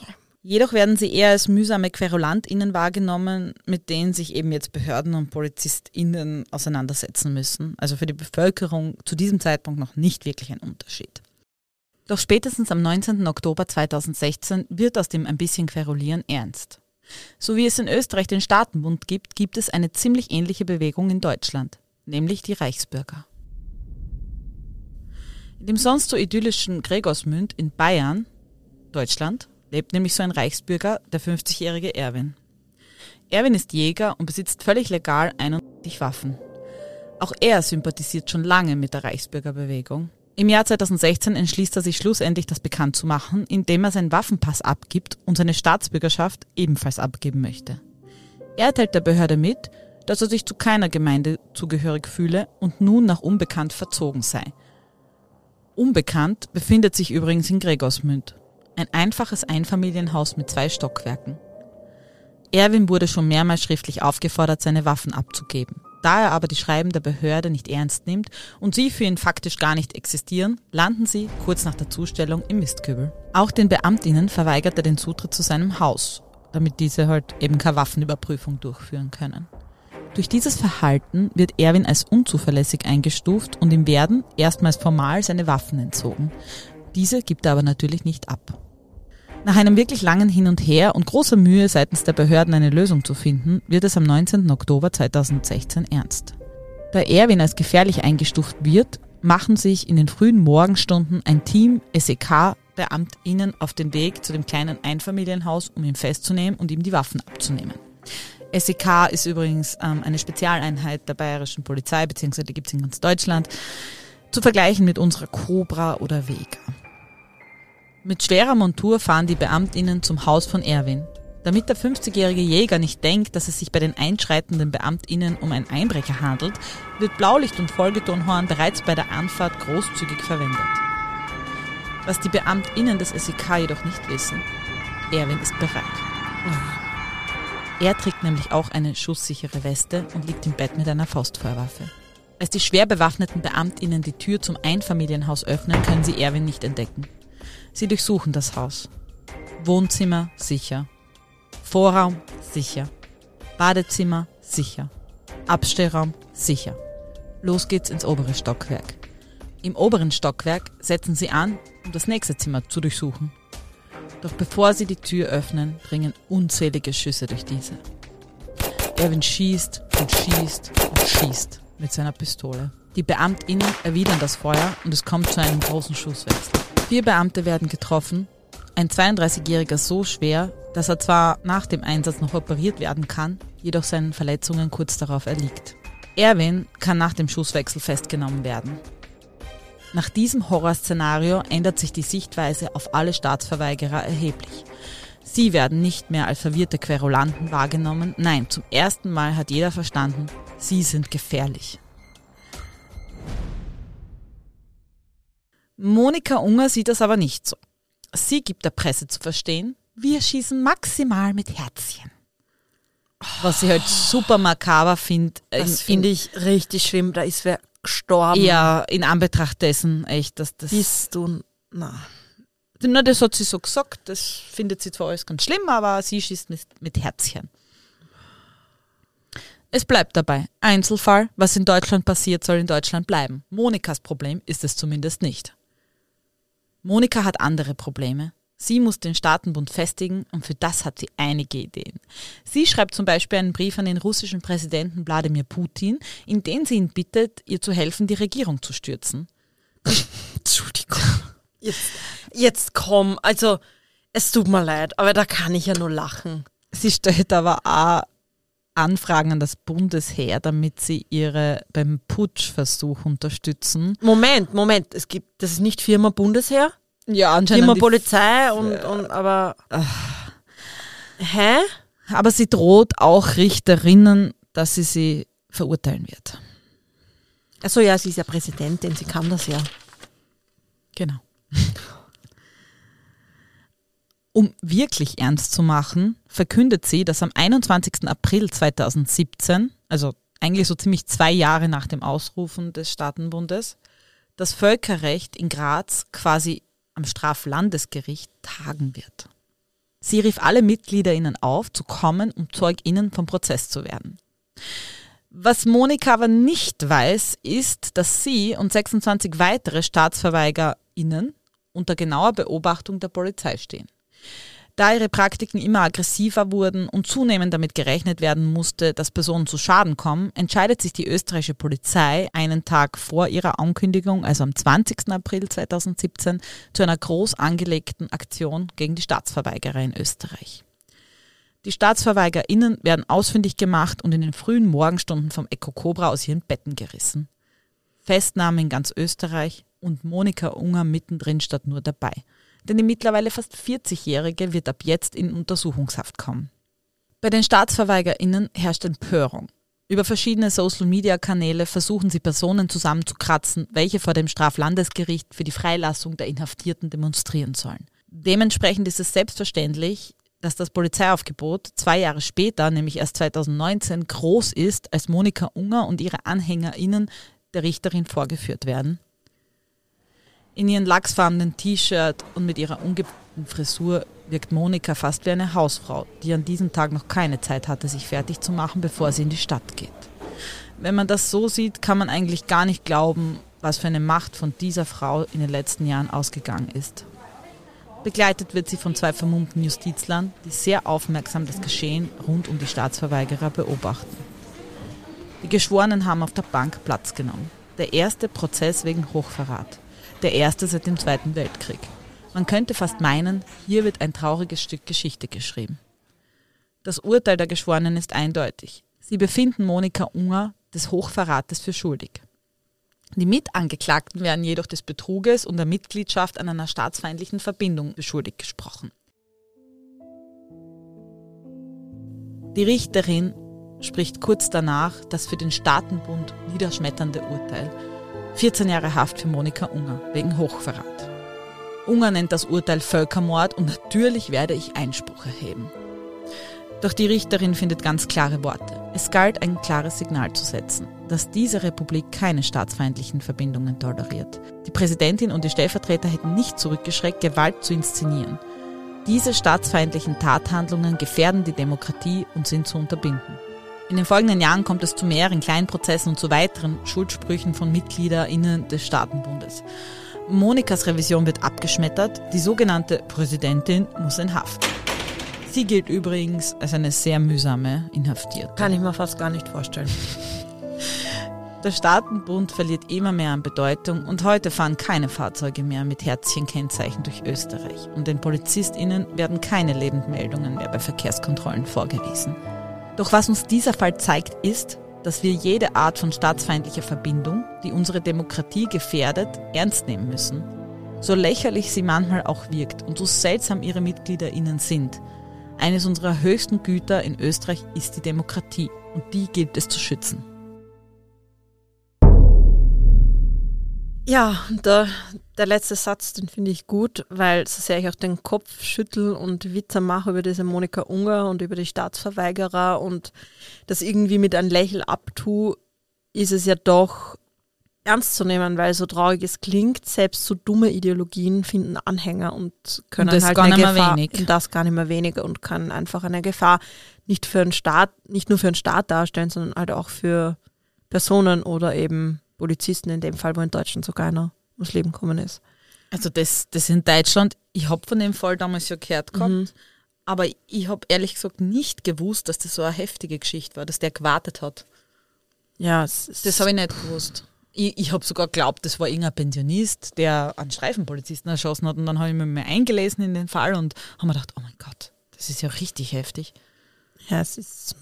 Speaker 2: Jedoch werden sie eher als mühsame QuerulantInnen wahrgenommen, mit denen sich eben jetzt Behörden und PolizistInnen auseinandersetzen müssen. Also für die Bevölkerung zu diesem Zeitpunkt noch nicht wirklich ein Unterschied. Doch spätestens am 19. Oktober 2016 wird aus dem ein bisschen Querulieren ernst. So wie es in Österreich den Staatenbund gibt, gibt es eine ziemlich ähnliche Bewegung in Deutschland, nämlich die Reichsbürger. In dem sonst so idyllischen Gregorsmünd in Bayern, Deutschland, lebt nämlich so ein Reichsbürger, der 50-jährige Erwin. Erwin ist Jäger und besitzt völlig legal 91 Waffen. Auch er sympathisiert schon lange mit der Reichsbürgerbewegung. Im Jahr 2016 entschließt er sich schlussendlich, das bekannt zu machen, indem er seinen Waffenpass abgibt und seine Staatsbürgerschaft ebenfalls abgeben möchte. Er teilt der Behörde mit, dass er sich zu keiner Gemeinde zugehörig fühle und nun nach Unbekannt verzogen sei. Unbekannt befindet sich übrigens in Gregorsmünd. Ein einfaches Einfamilienhaus mit zwei Stockwerken. Erwin wurde schon mehrmals schriftlich aufgefordert, seine Waffen abzugeben. Da er aber die Schreiben der Behörde nicht ernst nimmt und sie für ihn faktisch gar nicht existieren, landen sie kurz nach der Zustellung im Mistkübel. Auch den Beamtinnen verweigert er den Zutritt zu seinem Haus, damit diese halt eben keine Waffenüberprüfung durchführen können. Durch dieses Verhalten wird Erwin als unzuverlässig eingestuft und ihm werden erstmals formal seine Waffen entzogen. Diese gibt er aber natürlich nicht ab. Nach einem wirklich langen Hin und Her und großer Mühe seitens der Behörden eine Lösung zu finden, wird es am 19. Oktober 2016 ernst. Da Erwin als gefährlich eingestuft wird, machen sich in den frühen Morgenstunden ein Team SEK-BeamtInnen auf den Weg zu dem kleinen Einfamilienhaus, um ihn festzunehmen und ihm die Waffen abzunehmen. SEK ist übrigens ähm, eine Spezialeinheit der bayerischen Polizei, beziehungsweise gibt es in ganz Deutschland, zu vergleichen mit unserer Cobra oder Vega. Mit schwerer Montur fahren die Beamtinnen zum Haus von Erwin. Damit der 50-jährige Jäger nicht denkt, dass es sich bei den einschreitenden Beamtinnen um einen Einbrecher handelt, wird Blaulicht und Folgetonhorn bereits bei der Anfahrt großzügig verwendet. Was die Beamtinnen des SEK jedoch nicht wissen, Erwin ist bereit. Er trägt nämlich auch eine schusssichere Weste und liegt im Bett mit einer Faustfeuerwaffe. Als die schwer bewaffneten Beamtinnen die Tür zum Einfamilienhaus öffnen, können sie Erwin nicht entdecken. Sie durchsuchen das Haus. Wohnzimmer sicher. Vorraum sicher. Badezimmer sicher. Abstellraum sicher. Los geht's ins obere Stockwerk. Im oberen Stockwerk setzen sie an, um das nächste Zimmer zu durchsuchen. Doch bevor sie die Tür öffnen, dringen unzählige Schüsse durch diese. Erwin schießt und schießt und schießt mit seiner Pistole. Die BeamtInnen erwidern das Feuer und es kommt zu einem großen Schusswechsel. Vier Beamte werden getroffen, ein 32-Jähriger so schwer, dass er zwar nach dem Einsatz noch operiert werden kann, jedoch seinen Verletzungen kurz darauf erliegt. Erwin kann nach dem Schusswechsel festgenommen werden. Nach diesem Horrorszenario ändert sich die Sichtweise auf alle Staatsverweigerer erheblich. Sie werden nicht mehr als verwirrte Querulanten wahrgenommen, nein, zum ersten Mal hat jeder verstanden, sie sind gefährlich. Monika Unger sieht das aber nicht so. Sie gibt der Presse zu verstehen, wir schießen maximal mit Herzchen. Was ich halt super makaber finde.
Speaker 1: Das finde ich richtig schlimm. Da ist wer gestorben.
Speaker 2: Ja, in Anbetracht dessen, echt, dass das.
Speaker 1: Bist du. Na.
Speaker 2: Na, das hat sie so gesagt. Das findet sie zwar alles ganz schlimm, aber sie schießt mit, mit Herzchen. Es bleibt dabei. Einzelfall, was in Deutschland passiert, soll in Deutschland bleiben. Monikas Problem ist es zumindest nicht. Monika hat andere Probleme. Sie muss den Staatenbund festigen und für das hat sie einige Ideen. Sie schreibt zum Beispiel einen Brief an den russischen Präsidenten Wladimir Putin, in dem sie ihn bittet, ihr zu helfen, die Regierung zu stürzen.
Speaker 1: Entschuldigung. Jetzt, jetzt komm, also es tut mir leid, aber da kann ich ja nur lachen.
Speaker 2: Sie stellt aber auch Anfragen an das Bundesheer, damit sie ihre beim Putschversuch unterstützen.
Speaker 1: Moment, Moment, es gibt, das ist nicht Firma Bundesheer?
Speaker 2: Ja, anscheinend.
Speaker 1: Firma Polizei und, und aber. Hä?
Speaker 2: Aber sie droht auch Richterinnen, dass sie sie verurteilen wird.
Speaker 1: Achso, ja, sie ist ja Präsidentin, sie kann das ja.
Speaker 2: Genau. Um wirklich ernst zu machen, verkündet sie, dass am 21. April 2017, also eigentlich so ziemlich zwei Jahre nach dem Ausrufen des Staatenbundes, das Völkerrecht in Graz quasi am Straflandesgericht tagen wird. Sie rief alle MitgliederInnen auf, zu kommen, um ZeugInnen vom Prozess zu werden. Was Monika aber nicht weiß, ist, dass sie und 26 weitere StaatsverweigerInnen unter genauer Beobachtung der Polizei stehen. Da ihre Praktiken immer aggressiver wurden und zunehmend damit gerechnet werden musste, dass Personen zu Schaden kommen, entscheidet sich die österreichische Polizei einen Tag vor ihrer Ankündigung, also am 20. April 2017, zu einer groß angelegten Aktion gegen die Staatsverweigerer in Österreich. Die StaatsverweigerInnen werden ausfindig gemacht und in den frühen Morgenstunden vom Eco Cobra aus ihren Betten gerissen. Festnahme in ganz Österreich und Monika Unger mittendrin statt nur dabei denn die mittlerweile fast 40-Jährige wird ab jetzt in Untersuchungshaft kommen. Bei den StaatsverweigerInnen herrscht Empörung. Über verschiedene Social-Media-Kanäle versuchen sie Personen zusammenzukratzen, welche vor dem Straflandesgericht für die Freilassung der Inhaftierten demonstrieren sollen. Dementsprechend ist es selbstverständlich, dass das Polizeiaufgebot zwei Jahre später, nämlich erst 2019, groß ist, als Monika Unger und ihre AnhängerInnen der Richterin vorgeführt werden in ihrem lachsfarbenen T-Shirt und mit ihrer ungepflegten Frisur wirkt Monika fast wie eine Hausfrau, die an diesem Tag noch keine Zeit hatte, sich fertig zu machen, bevor sie in die Stadt geht. Wenn man das so sieht, kann man eigentlich gar nicht glauben, was für eine Macht von dieser Frau in den letzten Jahren ausgegangen ist. Begleitet wird sie von zwei vermummten Justizlern, die sehr aufmerksam das Geschehen rund um die Staatsverweigerer beobachten. Die Geschworenen haben auf der Bank Platz genommen. Der erste Prozess wegen Hochverrat der erste seit dem Zweiten Weltkrieg. Man könnte fast meinen, hier wird ein trauriges Stück Geschichte geschrieben. Das Urteil der Geschworenen ist eindeutig. Sie befinden Monika Unger des Hochverrates für schuldig. Die Mitangeklagten werden jedoch des Betruges und der Mitgliedschaft an einer staatsfeindlichen Verbindung beschuldigt gesprochen. Die Richterin spricht kurz danach das für den Staatenbund niederschmetternde Urteil 14 Jahre Haft für Monika Unger wegen Hochverrat. Unger nennt das Urteil Völkermord und natürlich werde ich Einspruch erheben. Doch die Richterin findet ganz klare Worte. Es galt ein klares Signal zu setzen, dass diese Republik keine staatsfeindlichen Verbindungen toleriert. Die Präsidentin und die Stellvertreter hätten nicht zurückgeschreckt, Gewalt zu inszenieren. Diese staatsfeindlichen Tathandlungen gefährden die Demokratie und sind zu unterbinden. In den folgenden Jahren kommt es zu mehreren kleinen Prozessen und zu weiteren Schuldsprüchen von MitgliederInnen des Staatenbundes. Monikas Revision wird abgeschmettert, die sogenannte Präsidentin muss in Haft. Sie gilt übrigens als eine sehr mühsame Inhaftierte.
Speaker 1: Kann ich mir fast gar nicht vorstellen.
Speaker 2: Der Staatenbund verliert immer mehr an Bedeutung und heute fahren keine Fahrzeuge mehr mit Herzchenkennzeichen durch Österreich und den PolizistInnen werden keine Lebendmeldungen mehr bei Verkehrskontrollen vorgewiesen. Doch was uns dieser Fall zeigt, ist, dass wir jede Art von staatsfeindlicher Verbindung, die unsere Demokratie gefährdet, ernst nehmen müssen. So lächerlich sie manchmal auch wirkt und so seltsam ihre MitgliederInnen sind. Eines unserer höchsten Güter in Österreich ist die Demokratie und die gilt es zu schützen.
Speaker 1: Ja, der, der letzte Satz, den finde ich gut, weil so sehr ich auch den Kopf schüttel und Witze mache über diese Monika Unger und über die Staatsverweigerer und das irgendwie mit einem Lächeln abtue, ist es ja doch ernst zu nehmen, weil so traurig es klingt, selbst so dumme Ideologien finden Anhänger und können
Speaker 2: Und das
Speaker 1: halt
Speaker 2: gar
Speaker 1: eine
Speaker 2: nicht mehr
Speaker 1: Gefahr,
Speaker 2: wenig.
Speaker 1: das gar nicht mehr weniger und kann einfach eine Gefahr nicht für einen Staat, nicht nur für einen Staat darstellen, sondern halt auch für Personen oder eben Polizisten in dem Fall, wo in Deutschland sogar einer ums Leben gekommen ist.
Speaker 2: Also das, das in Deutschland, ich habe von dem Fall damals ja gehört gehabt,
Speaker 1: Mhm.
Speaker 2: aber ich habe ehrlich gesagt nicht gewusst, dass das so eine heftige Geschichte war, dass der gewartet hat.
Speaker 1: Ja,
Speaker 2: Das habe ich nicht gewusst. Ich, ich habe sogar geglaubt, das war irgendein Pensionist, der einen Streifenpolizisten erschossen hat und dann habe ich mich mal eingelesen in den Fall und habe mir gedacht, oh mein Gott, das ist ja richtig heftig.
Speaker 1: Ja, es ist.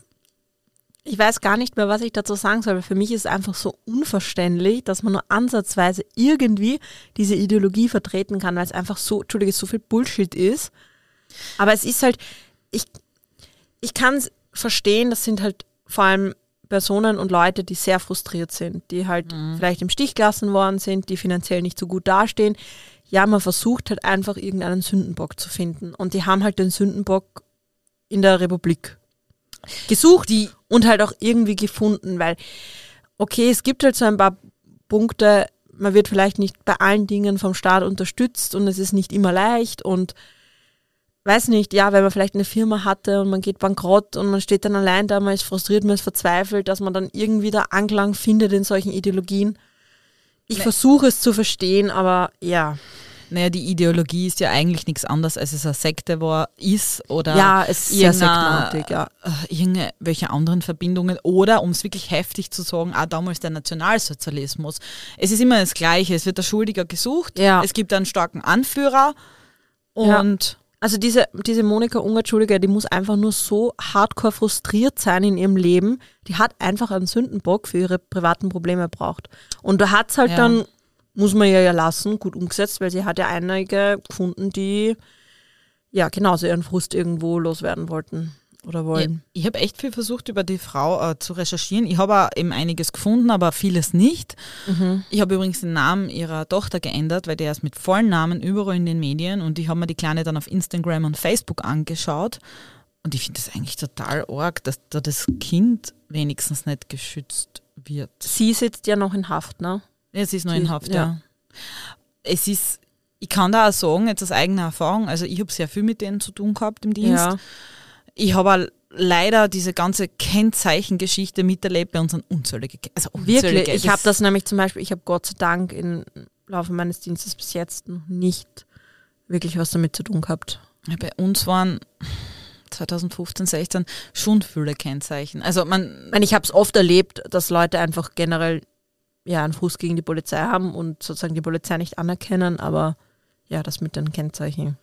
Speaker 1: Ich weiß gar nicht mehr, was ich dazu sagen soll, weil für mich ist es einfach so unverständlich, dass man nur ansatzweise irgendwie diese Ideologie vertreten kann, weil es einfach so, Entschuldige, so viel Bullshit ist. Aber es ist halt, ich, ich kann es verstehen, das sind halt vor allem Personen und Leute, die sehr frustriert sind, die halt vielleicht im Stich gelassen worden sind, die finanziell nicht so gut dastehen. Ja, man versucht halt einfach irgendeinen Sündenbock zu finden. Und die haben halt den Sündenbock in der Republik gesucht und halt auch irgendwie gefunden, weil, okay, es gibt halt so ein paar Punkte, man wird vielleicht nicht bei allen Dingen vom Staat unterstützt und es ist nicht immer leicht und weiß nicht, ja, wenn man vielleicht eine Firma hatte und man geht bankrott und man steht dann allein da, man ist frustriert, man ist verzweifelt, dass man dann irgendwie da Anklang findet in solchen Ideologien. Ich versuche es zu verstehen, aber ja.
Speaker 2: Naja, die Ideologie ist ja eigentlich nichts anderes, als es eine Sekte war, ist oder
Speaker 1: Ja, es ist sehr
Speaker 2: irgendeine-
Speaker 1: sektenartig, ja.
Speaker 2: äh, irgendwelche anderen Verbindungen oder, um es wirklich heftig zu sagen, auch damals der Nationalsozialismus. Es ist immer das Gleiche, es wird der Schuldiger gesucht,
Speaker 1: Ja.
Speaker 2: es gibt einen starken Anführer
Speaker 1: Ja.
Speaker 2: und
Speaker 1: Also diese, diese Monika Unger, Entschuldige, die muss einfach nur so hardcore frustriert sein in ihrem Leben. Die hat einfach einen Sündenbock für ihre privaten Probleme braucht. Und da hat es halt
Speaker 2: Ja.
Speaker 1: dann, muss man ja ja lassen, gut umgesetzt, weil sie hat ja einige gefunden, die ja genauso ihren Frust irgendwo loswerden wollten oder wollen.
Speaker 2: ich habe echt viel versucht, über die Frau äh, zu recherchieren. Ich habe auch eben einiges gefunden, aber vieles nicht. Ich habe übrigens den Namen ihrer Tochter geändert, weil der ist mit vollen Namen überall in den Medien und ich habe mir die Kleine dann auf Instagram und Facebook angeschaut. Und ich finde das eigentlich total arg, dass da das Kind wenigstens nicht geschützt wird.
Speaker 1: Sie sitzt ja noch in Haft, ne?
Speaker 2: Ja, sie ist noch in Haft,
Speaker 1: ja.
Speaker 2: ja. Es ist, ich kann da auch sagen, jetzt aus eigener Erfahrung, also ich habe sehr viel mit denen zu tun gehabt im Dienst.
Speaker 1: Ja.
Speaker 2: Ich habe leider diese ganze Kennzeichengeschichte miterlebt bei unseren unzähligen, also
Speaker 1: Wirklich.
Speaker 2: unzählige.
Speaker 1: Ich habe das nämlich zum Beispiel, ich habe Gott sei Dank im Laufe meines Dienstes bis jetzt noch nicht wirklich was damit zu tun gehabt.
Speaker 2: Ja, Bei uns waren 2015, 16 schon viele Kennzeichen. Also man,
Speaker 1: Ich meine, ich habe es oft erlebt, dass Leute einfach generell ja einen Fuß gegen die Polizei haben und sozusagen die Polizei nicht anerkennen, aber ja, das mit den Kennzeichen.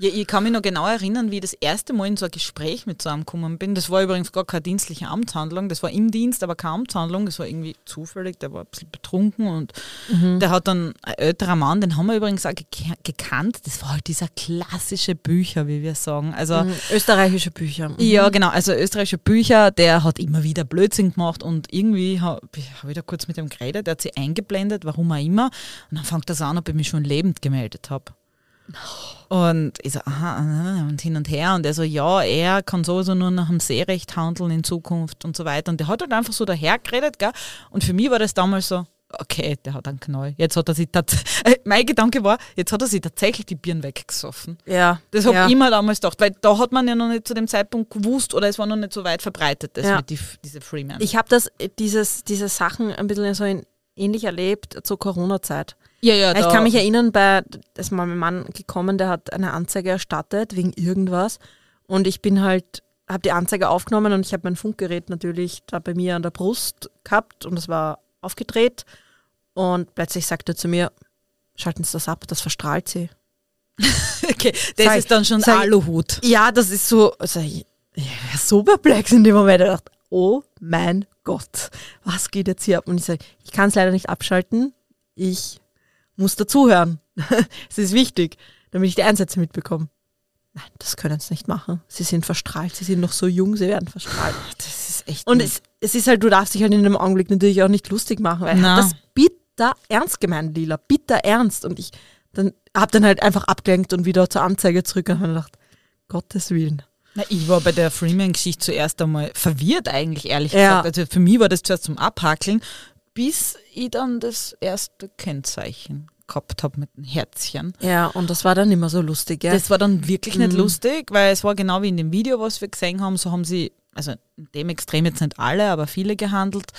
Speaker 2: Ja, ich kann mich noch genau erinnern, wie ich das erste Mal in so ein Gespräch mit so einem gekommen bin. Das war übrigens gar keine dienstliche Amtshandlung, das war im Dienst, aber keine Amtshandlung. Das war irgendwie zufällig, der war ein bisschen betrunken und der hat dann ein älterer Mann, den haben wir übrigens auch gek- gekannt. Das war halt dieser klassische Bücher, wie wir sagen. Also
Speaker 1: Mhm. Österreichische Bücher. Mhm.
Speaker 2: Ja, genau. Also österreichische Bücher, der hat immer wieder Blödsinn gemacht und irgendwie habe hab ich da kurz mit ihm geredet, der hat sie eingeblendet, warum auch immer. Und dann fängt das an, ob ich mich schon lebend gemeldet habe. Und ich so, aha, aha, und hin und her. Und er so, ja, er kann sowieso nur nach dem Seerecht handeln in Zukunft und so weiter. Und der hat halt einfach so dahergeredet, gell? Und für mich war das damals so, okay, der hat einen Knall. Jetzt hat er sich äh, mein Gedanke war, jetzt hat er sich tatsächlich die Birnen weggesoffen.
Speaker 1: Ja.
Speaker 2: Das habe
Speaker 1: ja.
Speaker 2: ich immer damals gedacht, weil da hat man ja noch nicht zu dem Zeitpunkt gewusst oder es war noch nicht so weit verbreitet, das
Speaker 1: Ja.
Speaker 2: mit die, diese Freeman.
Speaker 1: Ich habe das, dieses, diese Sachen ein bisschen so in, ähnlich erlebt zur Corona-Zeit.
Speaker 2: Ja, ja,
Speaker 1: Ich
Speaker 2: da-
Speaker 1: kann mich erinnern, bei, da ist mal mein Mann gekommen, der hat eine Anzeige erstattet wegen irgendwas. Und ich bin halt, habe die Anzeige aufgenommen und ich habe mein Funkgerät natürlich da bei mir an der Brust gehabt und es war aufgedreht. Und plötzlich sagt er zu mir, schalten Sie das ab, das verstrahlt Sie.
Speaker 2: Okay, das
Speaker 1: Sag-
Speaker 2: ist dann schon
Speaker 1: sag-
Speaker 2: Aluhut.
Speaker 1: Ja, das ist so, also ich, ich war so perplex in dem Moment. Ich dachte, oh mein Gott, was geht jetzt hier ab? Und ich sage, ich kann es leider nicht abschalten. Ich muss dazuhören. es ist wichtig, damit ich die Einsätze mitbekomme. Nein, das können sie nicht machen. Sie sind verstrahlt, sie sind noch so jung, sie werden verstrahlt.
Speaker 2: Das ist echt.
Speaker 1: Und es, es ist halt, du darfst dich halt in dem Augenblick natürlich auch nicht lustig machen, weil
Speaker 2: Na.
Speaker 1: das bitter ernst gemeint, Lila, bitter ernst. Und ich dann habe dann halt einfach abgelenkt und wieder zur Anzeige zurück und habe gedacht, Gottes Willen.
Speaker 2: Na, ich war bei der Freeman-Geschichte zuerst einmal verwirrt eigentlich, ehrlich
Speaker 1: Ja.
Speaker 2: gesagt. Also für mich war das zuerst zum Abhackeln, bis ich dann das erste Kennzeichen gehabt habe mit dem Herzchen.
Speaker 1: Ja, und das war dann immer so lustig, ja.
Speaker 2: Das war dann wirklich nicht
Speaker 1: Mhm.
Speaker 2: lustig, weil es war genau wie in dem Video, was wir gesehen haben, so haben sie, also in dem Extrem jetzt nicht alle, aber viele gehandelt.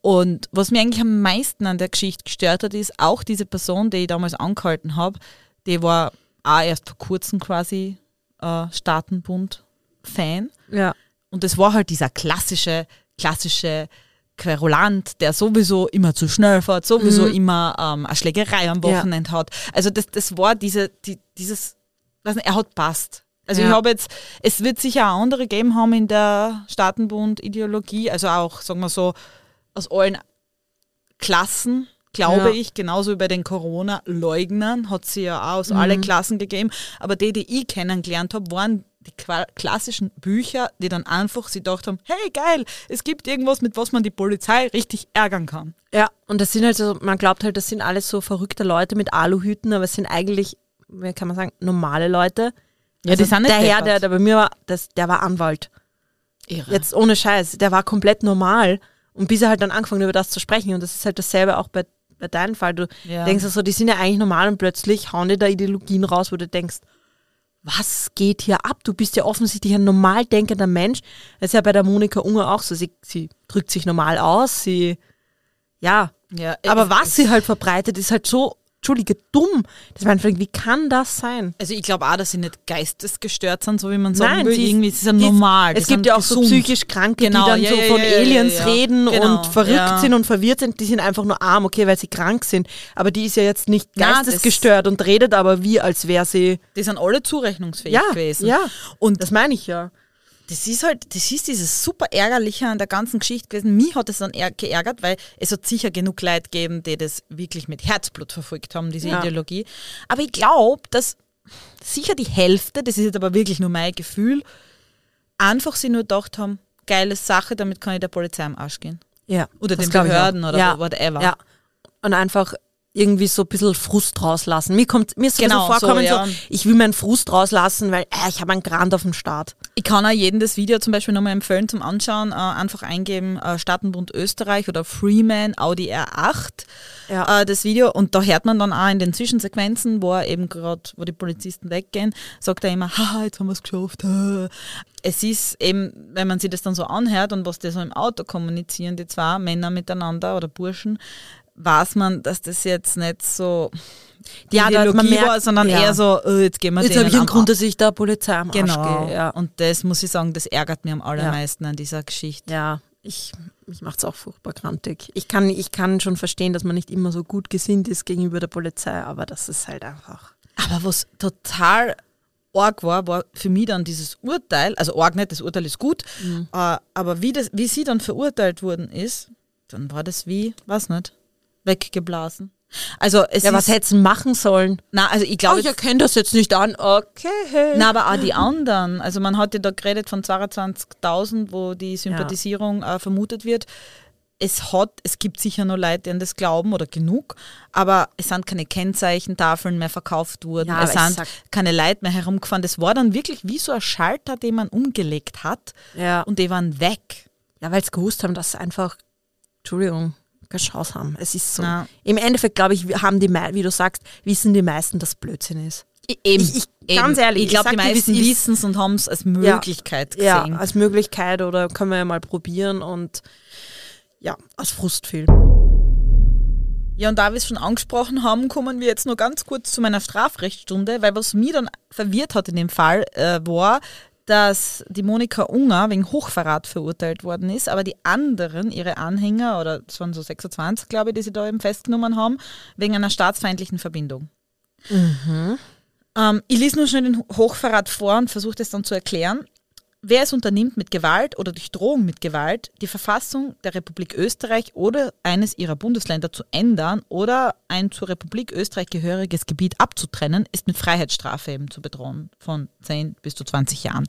Speaker 2: Und was mir eigentlich am meisten an der Geschichte gestört hat, ist auch diese Person, die ich damals angehalten habe, die war auch erst vor kurzem quasi äh, Staatenbund-Fan.
Speaker 1: ja.
Speaker 2: Und es war halt dieser klassische, klassische Querulant, der sowieso immer zu schnell fährt, sowieso immer ähm, eine Schlägerei am
Speaker 1: Mhm. Ja.
Speaker 2: Wochenende hat. Also das, das war diese, die, dieses, weiß nicht, er hat passt. Also
Speaker 1: Ja.
Speaker 2: ich habe jetzt, es wird sicher auch andere geben haben in der Staatenbund-Ideologie, also auch, sagen wir so, aus allen Klassen, glaube
Speaker 1: Ja.
Speaker 2: ich, genauso wie bei den Corona-Leugnern, hat sie ja auch aus
Speaker 1: Mhm.
Speaker 2: allen Klassen gegeben. Aber die, die ich kennengelernt habe, waren die klassischen Bücher, die dann einfach sie gedacht haben, hey geil, es gibt irgendwas, mit was man die Polizei richtig ärgern kann.
Speaker 1: Ja, und das sind halt so, man glaubt halt, das sind alles so verrückte Leute mit Aluhüten, aber es sind eigentlich, wie kann man sagen, normale Leute.
Speaker 2: Ja, die sind nicht
Speaker 1: Der Herr, der, der bei mir war, das, der war Anwalt.
Speaker 2: Irre.
Speaker 1: Jetzt ohne Scheiß, der war komplett normal. Und bis er halt dann angefangen über das zu sprechen. Und das ist halt dasselbe auch bei, bei deinem Fall. Du
Speaker 2: Ja.
Speaker 1: denkst so, die sind ja eigentlich normal und plötzlich hauen die da Ideologien raus, wo du denkst, was geht hier ab? Du bist ja offensichtlich ein normal denkender Mensch. Das ist ja bei der Monika Unger auch so. Sie, sie drückt sich normal aus, sie, ja.
Speaker 2: Ja,
Speaker 1: Aber was sie halt verbreitet, ist halt so, Entschuldige, dumm. Das war einfach, wie kann das sein?
Speaker 2: Also ich glaube auch, dass sie nicht geistesgestört sind, so wie man sagen
Speaker 1: Nein,
Speaker 2: will.
Speaker 1: sie ist-
Speaker 2: Irgendwie, sie sind normal.
Speaker 1: Es gibt ja auch so
Speaker 2: gesund.
Speaker 1: psychisch Kranke,
Speaker 2: Genau,
Speaker 1: die dann
Speaker 2: ja,
Speaker 1: so
Speaker 2: ja,
Speaker 1: von
Speaker 2: ja,
Speaker 1: Aliens reden
Speaker 2: Genau,
Speaker 1: und verrückt sind und verwirrt sind. Die sind einfach nur arm, okay, weil sie krank sind. Aber die ist ja jetzt nicht geistesgestört und redet aber wie, als wäre sie.
Speaker 2: Die sind alle zurechnungsfähig
Speaker 1: Ja,
Speaker 2: gewesen.
Speaker 1: ja.
Speaker 2: Und
Speaker 1: Das meine ich ja.
Speaker 2: Das ist halt, das ist dieses super Ärgerliche an der ganzen Geschichte gewesen. Mich hat es dann geärgert, weil es hat sicher genug Leute gegeben, die das wirklich mit Herzblut verfolgt haben, diese
Speaker 1: Ja.
Speaker 2: Ideologie. Aber ich glaube, dass sicher die Hälfte, das ist jetzt aber wirklich nur mein Gefühl, einfach sie nur gedacht haben, geile Sache, damit kann ich der Polizei am Arsch gehen.
Speaker 1: Ja.
Speaker 2: Oder den. Behörden oder
Speaker 1: ja.
Speaker 2: whatever.
Speaker 1: Ja. Und einfach irgendwie so ein bisschen Frust rauslassen. Mir kommt mir ist so
Speaker 2: Genau,
Speaker 1: bisschen vorkommen,
Speaker 2: so,
Speaker 1: so,
Speaker 2: ja.
Speaker 1: ich will meinen Frust rauslassen, weil äh, ich habe einen Grand auf dem Start.
Speaker 2: Ich kann auch jedem das Video zum Beispiel nochmal empfehlen zum Anschauen. Äh, einfach eingeben äh, Staatenbund Österreich oder Freeman Audi R8.
Speaker 1: Ja.
Speaker 2: Äh, das Video. Und da hört man dann auch in den Zwischensequenzen, wo er eben gerade, wo die Polizisten weggehen, sagt er immer, haha, jetzt haben wir es geschafft. äh." Es ist eben, wenn man sich das dann so anhört und was die so im Auto kommunizieren, die zwei Männer miteinander oder Burschen, weiß man, dass das jetzt nicht so die
Speaker 1: Ja, da-
Speaker 2: Ideologie
Speaker 1: merkt-
Speaker 2: war, sondern
Speaker 1: ja.
Speaker 2: eher so, äh, jetzt gehen wir
Speaker 1: Jetzt habe ich einen Grund, dass ich der Polizei am
Speaker 2: Genau.
Speaker 1: Arsch gehe. Ja.
Speaker 2: Und das muss ich sagen, das ärgert mir am allermeisten an dieser Geschichte.
Speaker 1: Ja, ich, mich macht es auch furchtbar grantig. Ich kann, ich kann schon verstehen, dass man nicht immer so gut gesinnt ist gegenüber der Polizei, aber das ist halt einfach.
Speaker 2: Aber was total arg war, war für mich dann dieses Urteil, also arg nicht, das Urteil ist gut,
Speaker 1: Mhm.
Speaker 2: äh, aber wie, das, wie sie dann verurteilt worden ist, dann war das wie, was nicht, weggeblasen. Also es
Speaker 1: Ja, was hätten machen sollen?
Speaker 2: na, also ich
Speaker 1: Oh,
Speaker 2: glaube,
Speaker 1: ich erkenne das jetzt nicht an. Okay.
Speaker 2: Na, aber auch die anderen. Also man hat ja da geredet von 22.000, wo die Sympathisierung äh, vermutet wird. Es hat, es gibt sicher noch Leute, die an das glauben oder genug, aber es sind keine Kennzeichentafeln mehr verkauft worden,
Speaker 1: Ja,
Speaker 2: es sind
Speaker 1: sag-
Speaker 2: keine Leute mehr herumgefahren. Das war dann wirklich wie so ein Schalter, den man umgelegt hat
Speaker 1: Ja.
Speaker 2: und die waren weg.
Speaker 1: Ja, weil sie gewusst haben, dass einfach, Entschuldigung, keine Chance haben. Es ist so.
Speaker 2: Na.
Speaker 1: Im Endeffekt, glaube ich, haben die, wie du sagst, wissen die meisten, dass Blödsinn ist.
Speaker 2: Eben.
Speaker 1: Ich- ich- ganz ehrlich,
Speaker 2: ich glaube, die meisten wissen es und haben es als Möglichkeit
Speaker 1: Ja,
Speaker 2: gesehen.
Speaker 1: als Möglichkeit oder können wir ja mal probieren und ja, als Frustfilm.
Speaker 2: Ja, und da wir es schon angesprochen haben, kommen wir jetzt nur ganz kurz zu meiner Strafrechtsstunde, weil was mich dann verwirrt hat in dem Fall, äh, war, dass die Monika Unger wegen Hochverrat verurteilt worden ist, aber die anderen, ihre Anhänger, oder es waren so 26, glaube ich, die sie da eben festgenommen haben, wegen einer staatsfeindlichen Verbindung. Ähm, ich lese nur schnell den Hochverrat vor und versuche das dann zu erklären. Wer es unternimmt, mit Gewalt oder durch Drohung mit Gewalt die Verfassung der Republik Österreich oder eines ihrer Bundesländer zu ändern oder ein zur Republik Österreich gehöriges Gebiet abzutrennen, ist mit Freiheitsstrafe eben zu bedrohen, von 10 bis zu 20 Jahren.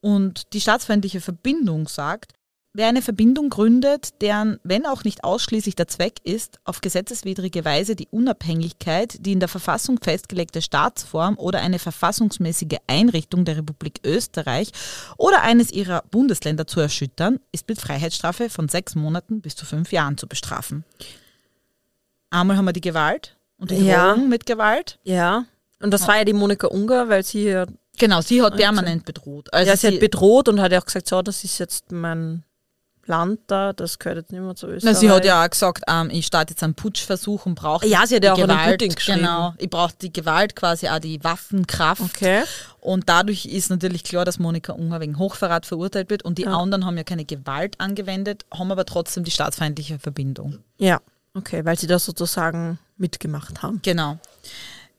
Speaker 2: Und die staatsfeindliche Verbindung sagt, wer eine Verbindung gründet, deren, wenn auch nicht ausschließlich der Zweck ist, auf gesetzeswidrige Weise die Unabhängigkeit, die in der Verfassung festgelegte Staatsform oder eine verfassungsmäßige Einrichtung der Republik Österreich oder eines ihrer Bundesländer zu erschüttern, ist mit Freiheitsstrafe von sechs Monaten bis zu fünf Jahren zu bestrafen. Einmal haben wir die Gewalt und die
Speaker 1: Ja.
Speaker 2: Drohung mit Gewalt.
Speaker 1: Ja. Und das war ja die Monika Unger, weil sie ja,
Speaker 2: Genau, sie hat permanent bedroht. Also
Speaker 1: ja, sie
Speaker 2: sie
Speaker 1: hat bedroht und hat ja auch gesagt, so, das ist jetzt mein Land da, das gehört jetzt nicht mehr zu Österreich.
Speaker 2: Na, sie hat ja auch gesagt, ähm, ich starte jetzt einen Putschversuch und brauche
Speaker 1: Ja, sie hat ja auch
Speaker 2: Gewalt.
Speaker 1: Putin geschrieben.
Speaker 2: Genau, ich brauche die Gewalt, quasi auch die Waffenkraft.
Speaker 1: Okay.
Speaker 2: Und dadurch ist natürlich klar, dass Monika Unger wegen Hochverrat verurteilt wird und die anderen haben ja keine Gewalt angewendet, haben aber trotzdem die staatsfeindliche Verbindung.
Speaker 1: Ja, okay, weil sie das sozusagen mitgemacht haben.
Speaker 2: Genau.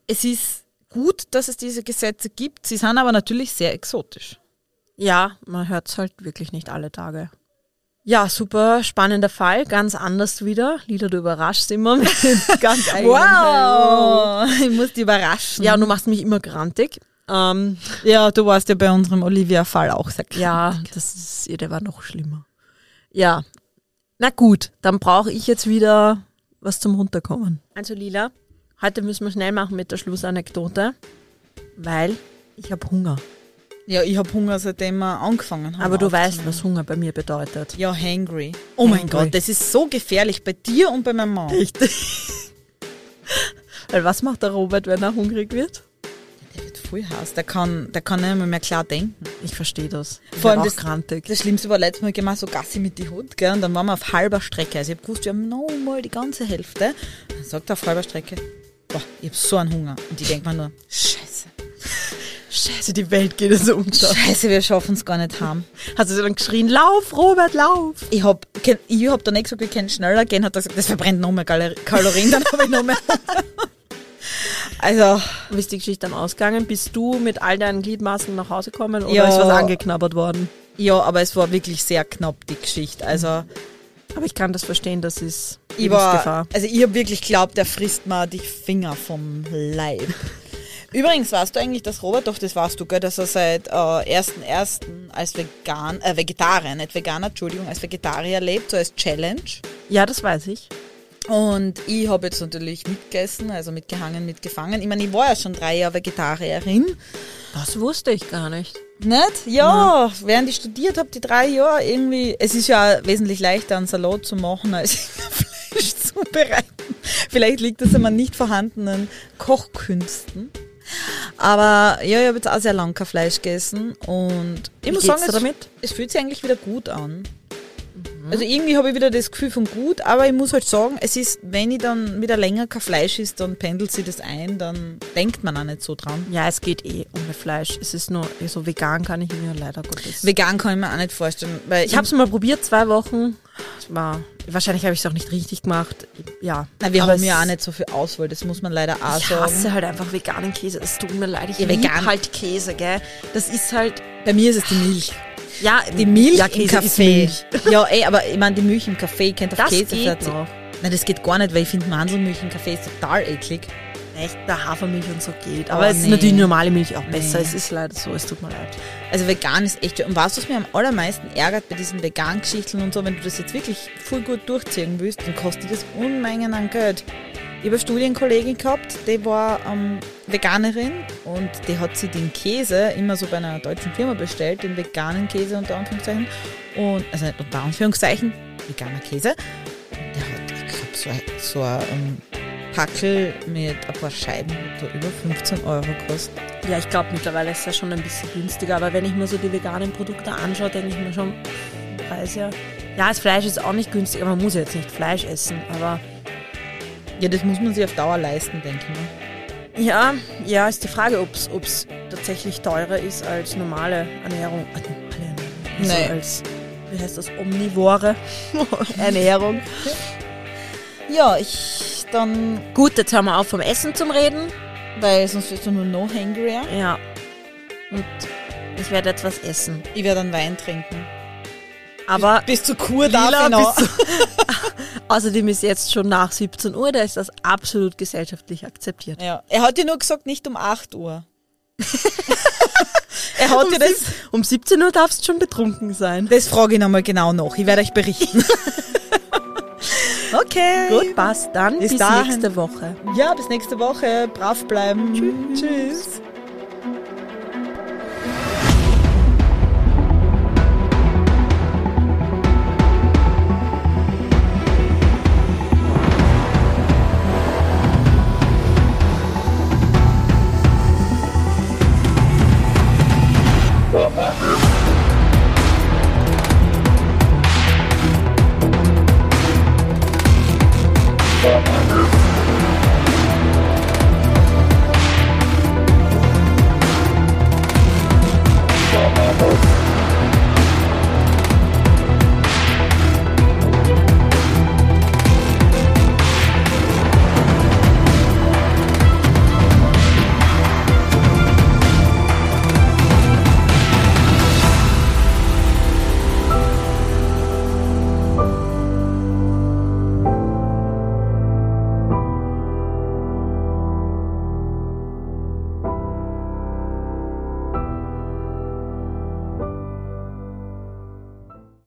Speaker 2: Es ist gut, dass es diese Gesetze gibt, sie sind aber natürlich sehr exotisch.
Speaker 1: Ja, man hört es halt wirklich nicht alle Tage. Ja, super spannender Fall, ganz anders wieder. Lila, du überraschst immer mit ganz eigenen
Speaker 2: Wow, ich muss die überraschen.
Speaker 1: Ja, du machst mich immer grantig. Ähm,
Speaker 2: ja, du warst ja bei unserem Olivia-Fall auch sehr
Speaker 1: ja, das ist, ja, der war noch schlimmer. Ja, na gut, dann brauche ich jetzt wieder was zum Runterkommen. Also Lila, heute müssen wir schnell machen mit der Schlussanekdote, weil ich habe Hunger.
Speaker 2: Ja, ich habe Hunger, seitdem wir angefangen haben.
Speaker 1: Aber du weißt, was Hunger bei mir bedeutet.
Speaker 2: Ja, hangry. Oh mein
Speaker 1: Hangry.
Speaker 2: Gott, das ist so gefährlich bei dir und bei meinem Mann.
Speaker 1: Richtig. Weil was macht der Robert, wenn er hungrig wird?
Speaker 2: Der wird voll heiß. Der kann, der kann nicht mehr, mehr klar denken.
Speaker 1: Ich verstehe das. Ich
Speaker 2: Vor allem das-. Das Schlimmste war letztes Mal, gehen wir so Gassi mit die Hut, gell? Und dann waren wir auf halber Strecke. Also ich hab gewusst, wir haben noch mal die ganze Hälfte. Dann sagt er auf halber Strecke, boah, ich hab so einen Hunger. Und ich denk mir nur, scheiße.
Speaker 1: Scheiße, die Welt geht jetzt unter.
Speaker 2: Scheiße, wir schaffen es gar nicht haben.
Speaker 1: Hast du dann geschrien, lauf, Robert, lauf.
Speaker 2: Ich hab, ich hab dann nicht gesagt, wir können schneller gehen, hat er gesagt, das verbrennt noch mehr Kalor- Kalorien, dann habe ich noch mehr. also,
Speaker 1: Wie ist die Geschichte dann ausgegangen? Bist du mit all deinen Gliedmaßen nach Hause gekommen oder
Speaker 2: Ja.
Speaker 1: ist was angeknabbert worden?
Speaker 2: ja, aber es war wirklich sehr knapp, die Geschichte. Also,
Speaker 1: Aber ich kann das verstehen, das ist
Speaker 2: ich war, also ich habe wirklich geglaubt, der frisst mir die Finger vom Leib. Übrigens, weißt du eigentlich, dass Robert, doch das warst du, gell, dass er seit äh, 1.1. als Vegan, äh, Vegetarier, nicht Veganer, Entschuldigung, als Vegetarier lebt, so als Challenge.
Speaker 1: Ja, das weiß ich.
Speaker 2: Und ich habe jetzt natürlich mitgegessen, also mitgehangen, mitgefangen. Ich meine, ich war ja schon drei Jahre Vegetarierin.
Speaker 1: Das wusste ich gar nicht.
Speaker 2: Nicht? Ja, während ich studiert habe, die drei Jahre, irgendwie, es ist ja wesentlich leichter, einen Salat zu machen, als Fleisch zubereiten. Vielleicht liegt es an meinen nicht vorhandenen Kochkünsten. Aber ja, ich habe jetzt auch sehr lange kein Fleisch gegessen und ich
Speaker 1: Wie
Speaker 2: muss sagen, es,
Speaker 1: damit?
Speaker 2: es fühlt sich eigentlich wieder gut an. Also irgendwie habe ich wieder das Gefühl von gut, aber ich muss halt sagen, es ist, wenn ich dann wieder länger kein Fleisch isst, dann pendelt sich das ein, dann denkt man auch nicht so dran.
Speaker 1: Ja, es geht eh ohne Fleisch. Es ist nur, so vegan kann ich mir leider Gottes.
Speaker 2: Vegan kann ich mir auch nicht vorstellen, weil
Speaker 1: Ich habe es mal probiert, zwei Wochen. Es war, wahrscheinlich habe ich es auch nicht richtig gemacht. Ja.
Speaker 2: Na, wir haben ja auch nicht so viel Auswahl, das muss man leider auch
Speaker 1: Ich
Speaker 2: sagen.
Speaker 1: hasse halt einfach veganen Käse. Es tut mir leid. Ich
Speaker 2: Ja, vegan-
Speaker 1: halt Käse, gell. Das ist halt,
Speaker 2: Bei mir ist es die Milch.
Speaker 1: ja,
Speaker 2: Die Milch
Speaker 1: ja,
Speaker 2: im Kaffee. Ja, ey, aber ich meine, die Milch im Kaffee, könnte auf
Speaker 1: Das
Speaker 2: Käse
Speaker 1: geht noch.
Speaker 2: Nein, das geht gar nicht, weil ich finde Mandelmilch im Kaffee ist total eklig.
Speaker 1: Echt, der Hafermilch und so geht.
Speaker 2: Oh,
Speaker 1: Aber es
Speaker 2: nee.
Speaker 1: ist natürlich normale Milch auch besser.
Speaker 2: Nee.
Speaker 1: Es ist leider so, es tut mir leid.
Speaker 2: Also vegan ist echt. Und weißt du, was mir am allermeisten ärgert bei diesen veganen Geschichten und so, wenn du das jetzt wirklich voll gut durchziehen willst, dann kostet das Unmengen an Geld. Ich habe eine Studienkollegin gehabt, die war ähm, Veganerin und die hat sich den Käse immer so bei einer deutschen Firma bestellt, den veganen Käse unter Anführungszeichen. Und, also nicht unter Anführungszeichen, veganer Käse. Der hat so ein, so ein ähm, Packel mit ein paar Scheiben da über 15 Euro kostet.
Speaker 1: Ja, ich glaube mittlerweile ist das schon ein bisschen günstiger, aber wenn ich mir so die veganen Produkte anschaue, denke ich mir schon, Preis ja. Ja, das Fleisch ist auch nicht günstig, aber man muss jetzt nicht Fleisch essen, aber
Speaker 2: Ja, das muss man sich auf Dauer leisten, denke ich mal.
Speaker 1: ja, ja, ist die Frage, ob es tatsächlich teurer ist als normale Ernährung. Äh, normale Ernährung. Also
Speaker 2: Nee.
Speaker 1: als, wie heißt das, omnivore Ernährung.
Speaker 2: Ja, ich dann,
Speaker 1: Gut, jetzt hören wir auf vom Essen zum Reden.
Speaker 2: weil sonst wirst du nur noch hangrier.
Speaker 1: Ja. Und ich werde etwas essen.
Speaker 2: Ich werde dann Wein trinken.
Speaker 1: Aber
Speaker 2: Bis zur Kur darf ich noch.
Speaker 1: außerdem ist jetzt schon nach 17 Uhr, da ist das absolut gesellschaftlich akzeptiert.
Speaker 2: Ja. Er hat dir nur gesagt, nicht um 8 Uhr. er hat
Speaker 1: Um,
Speaker 2: dir das,
Speaker 1: um 17 Uhr darfst du schon betrunken sein.
Speaker 2: das frage ich nochmal genau nach. Ich werde euch berichten. okay.
Speaker 1: Gut, passt. Dann
Speaker 2: Bis
Speaker 1: bis, nächste Woche.
Speaker 2: Ja, bis nächste Woche. Brav bleiben. Tschüss. Tschüss.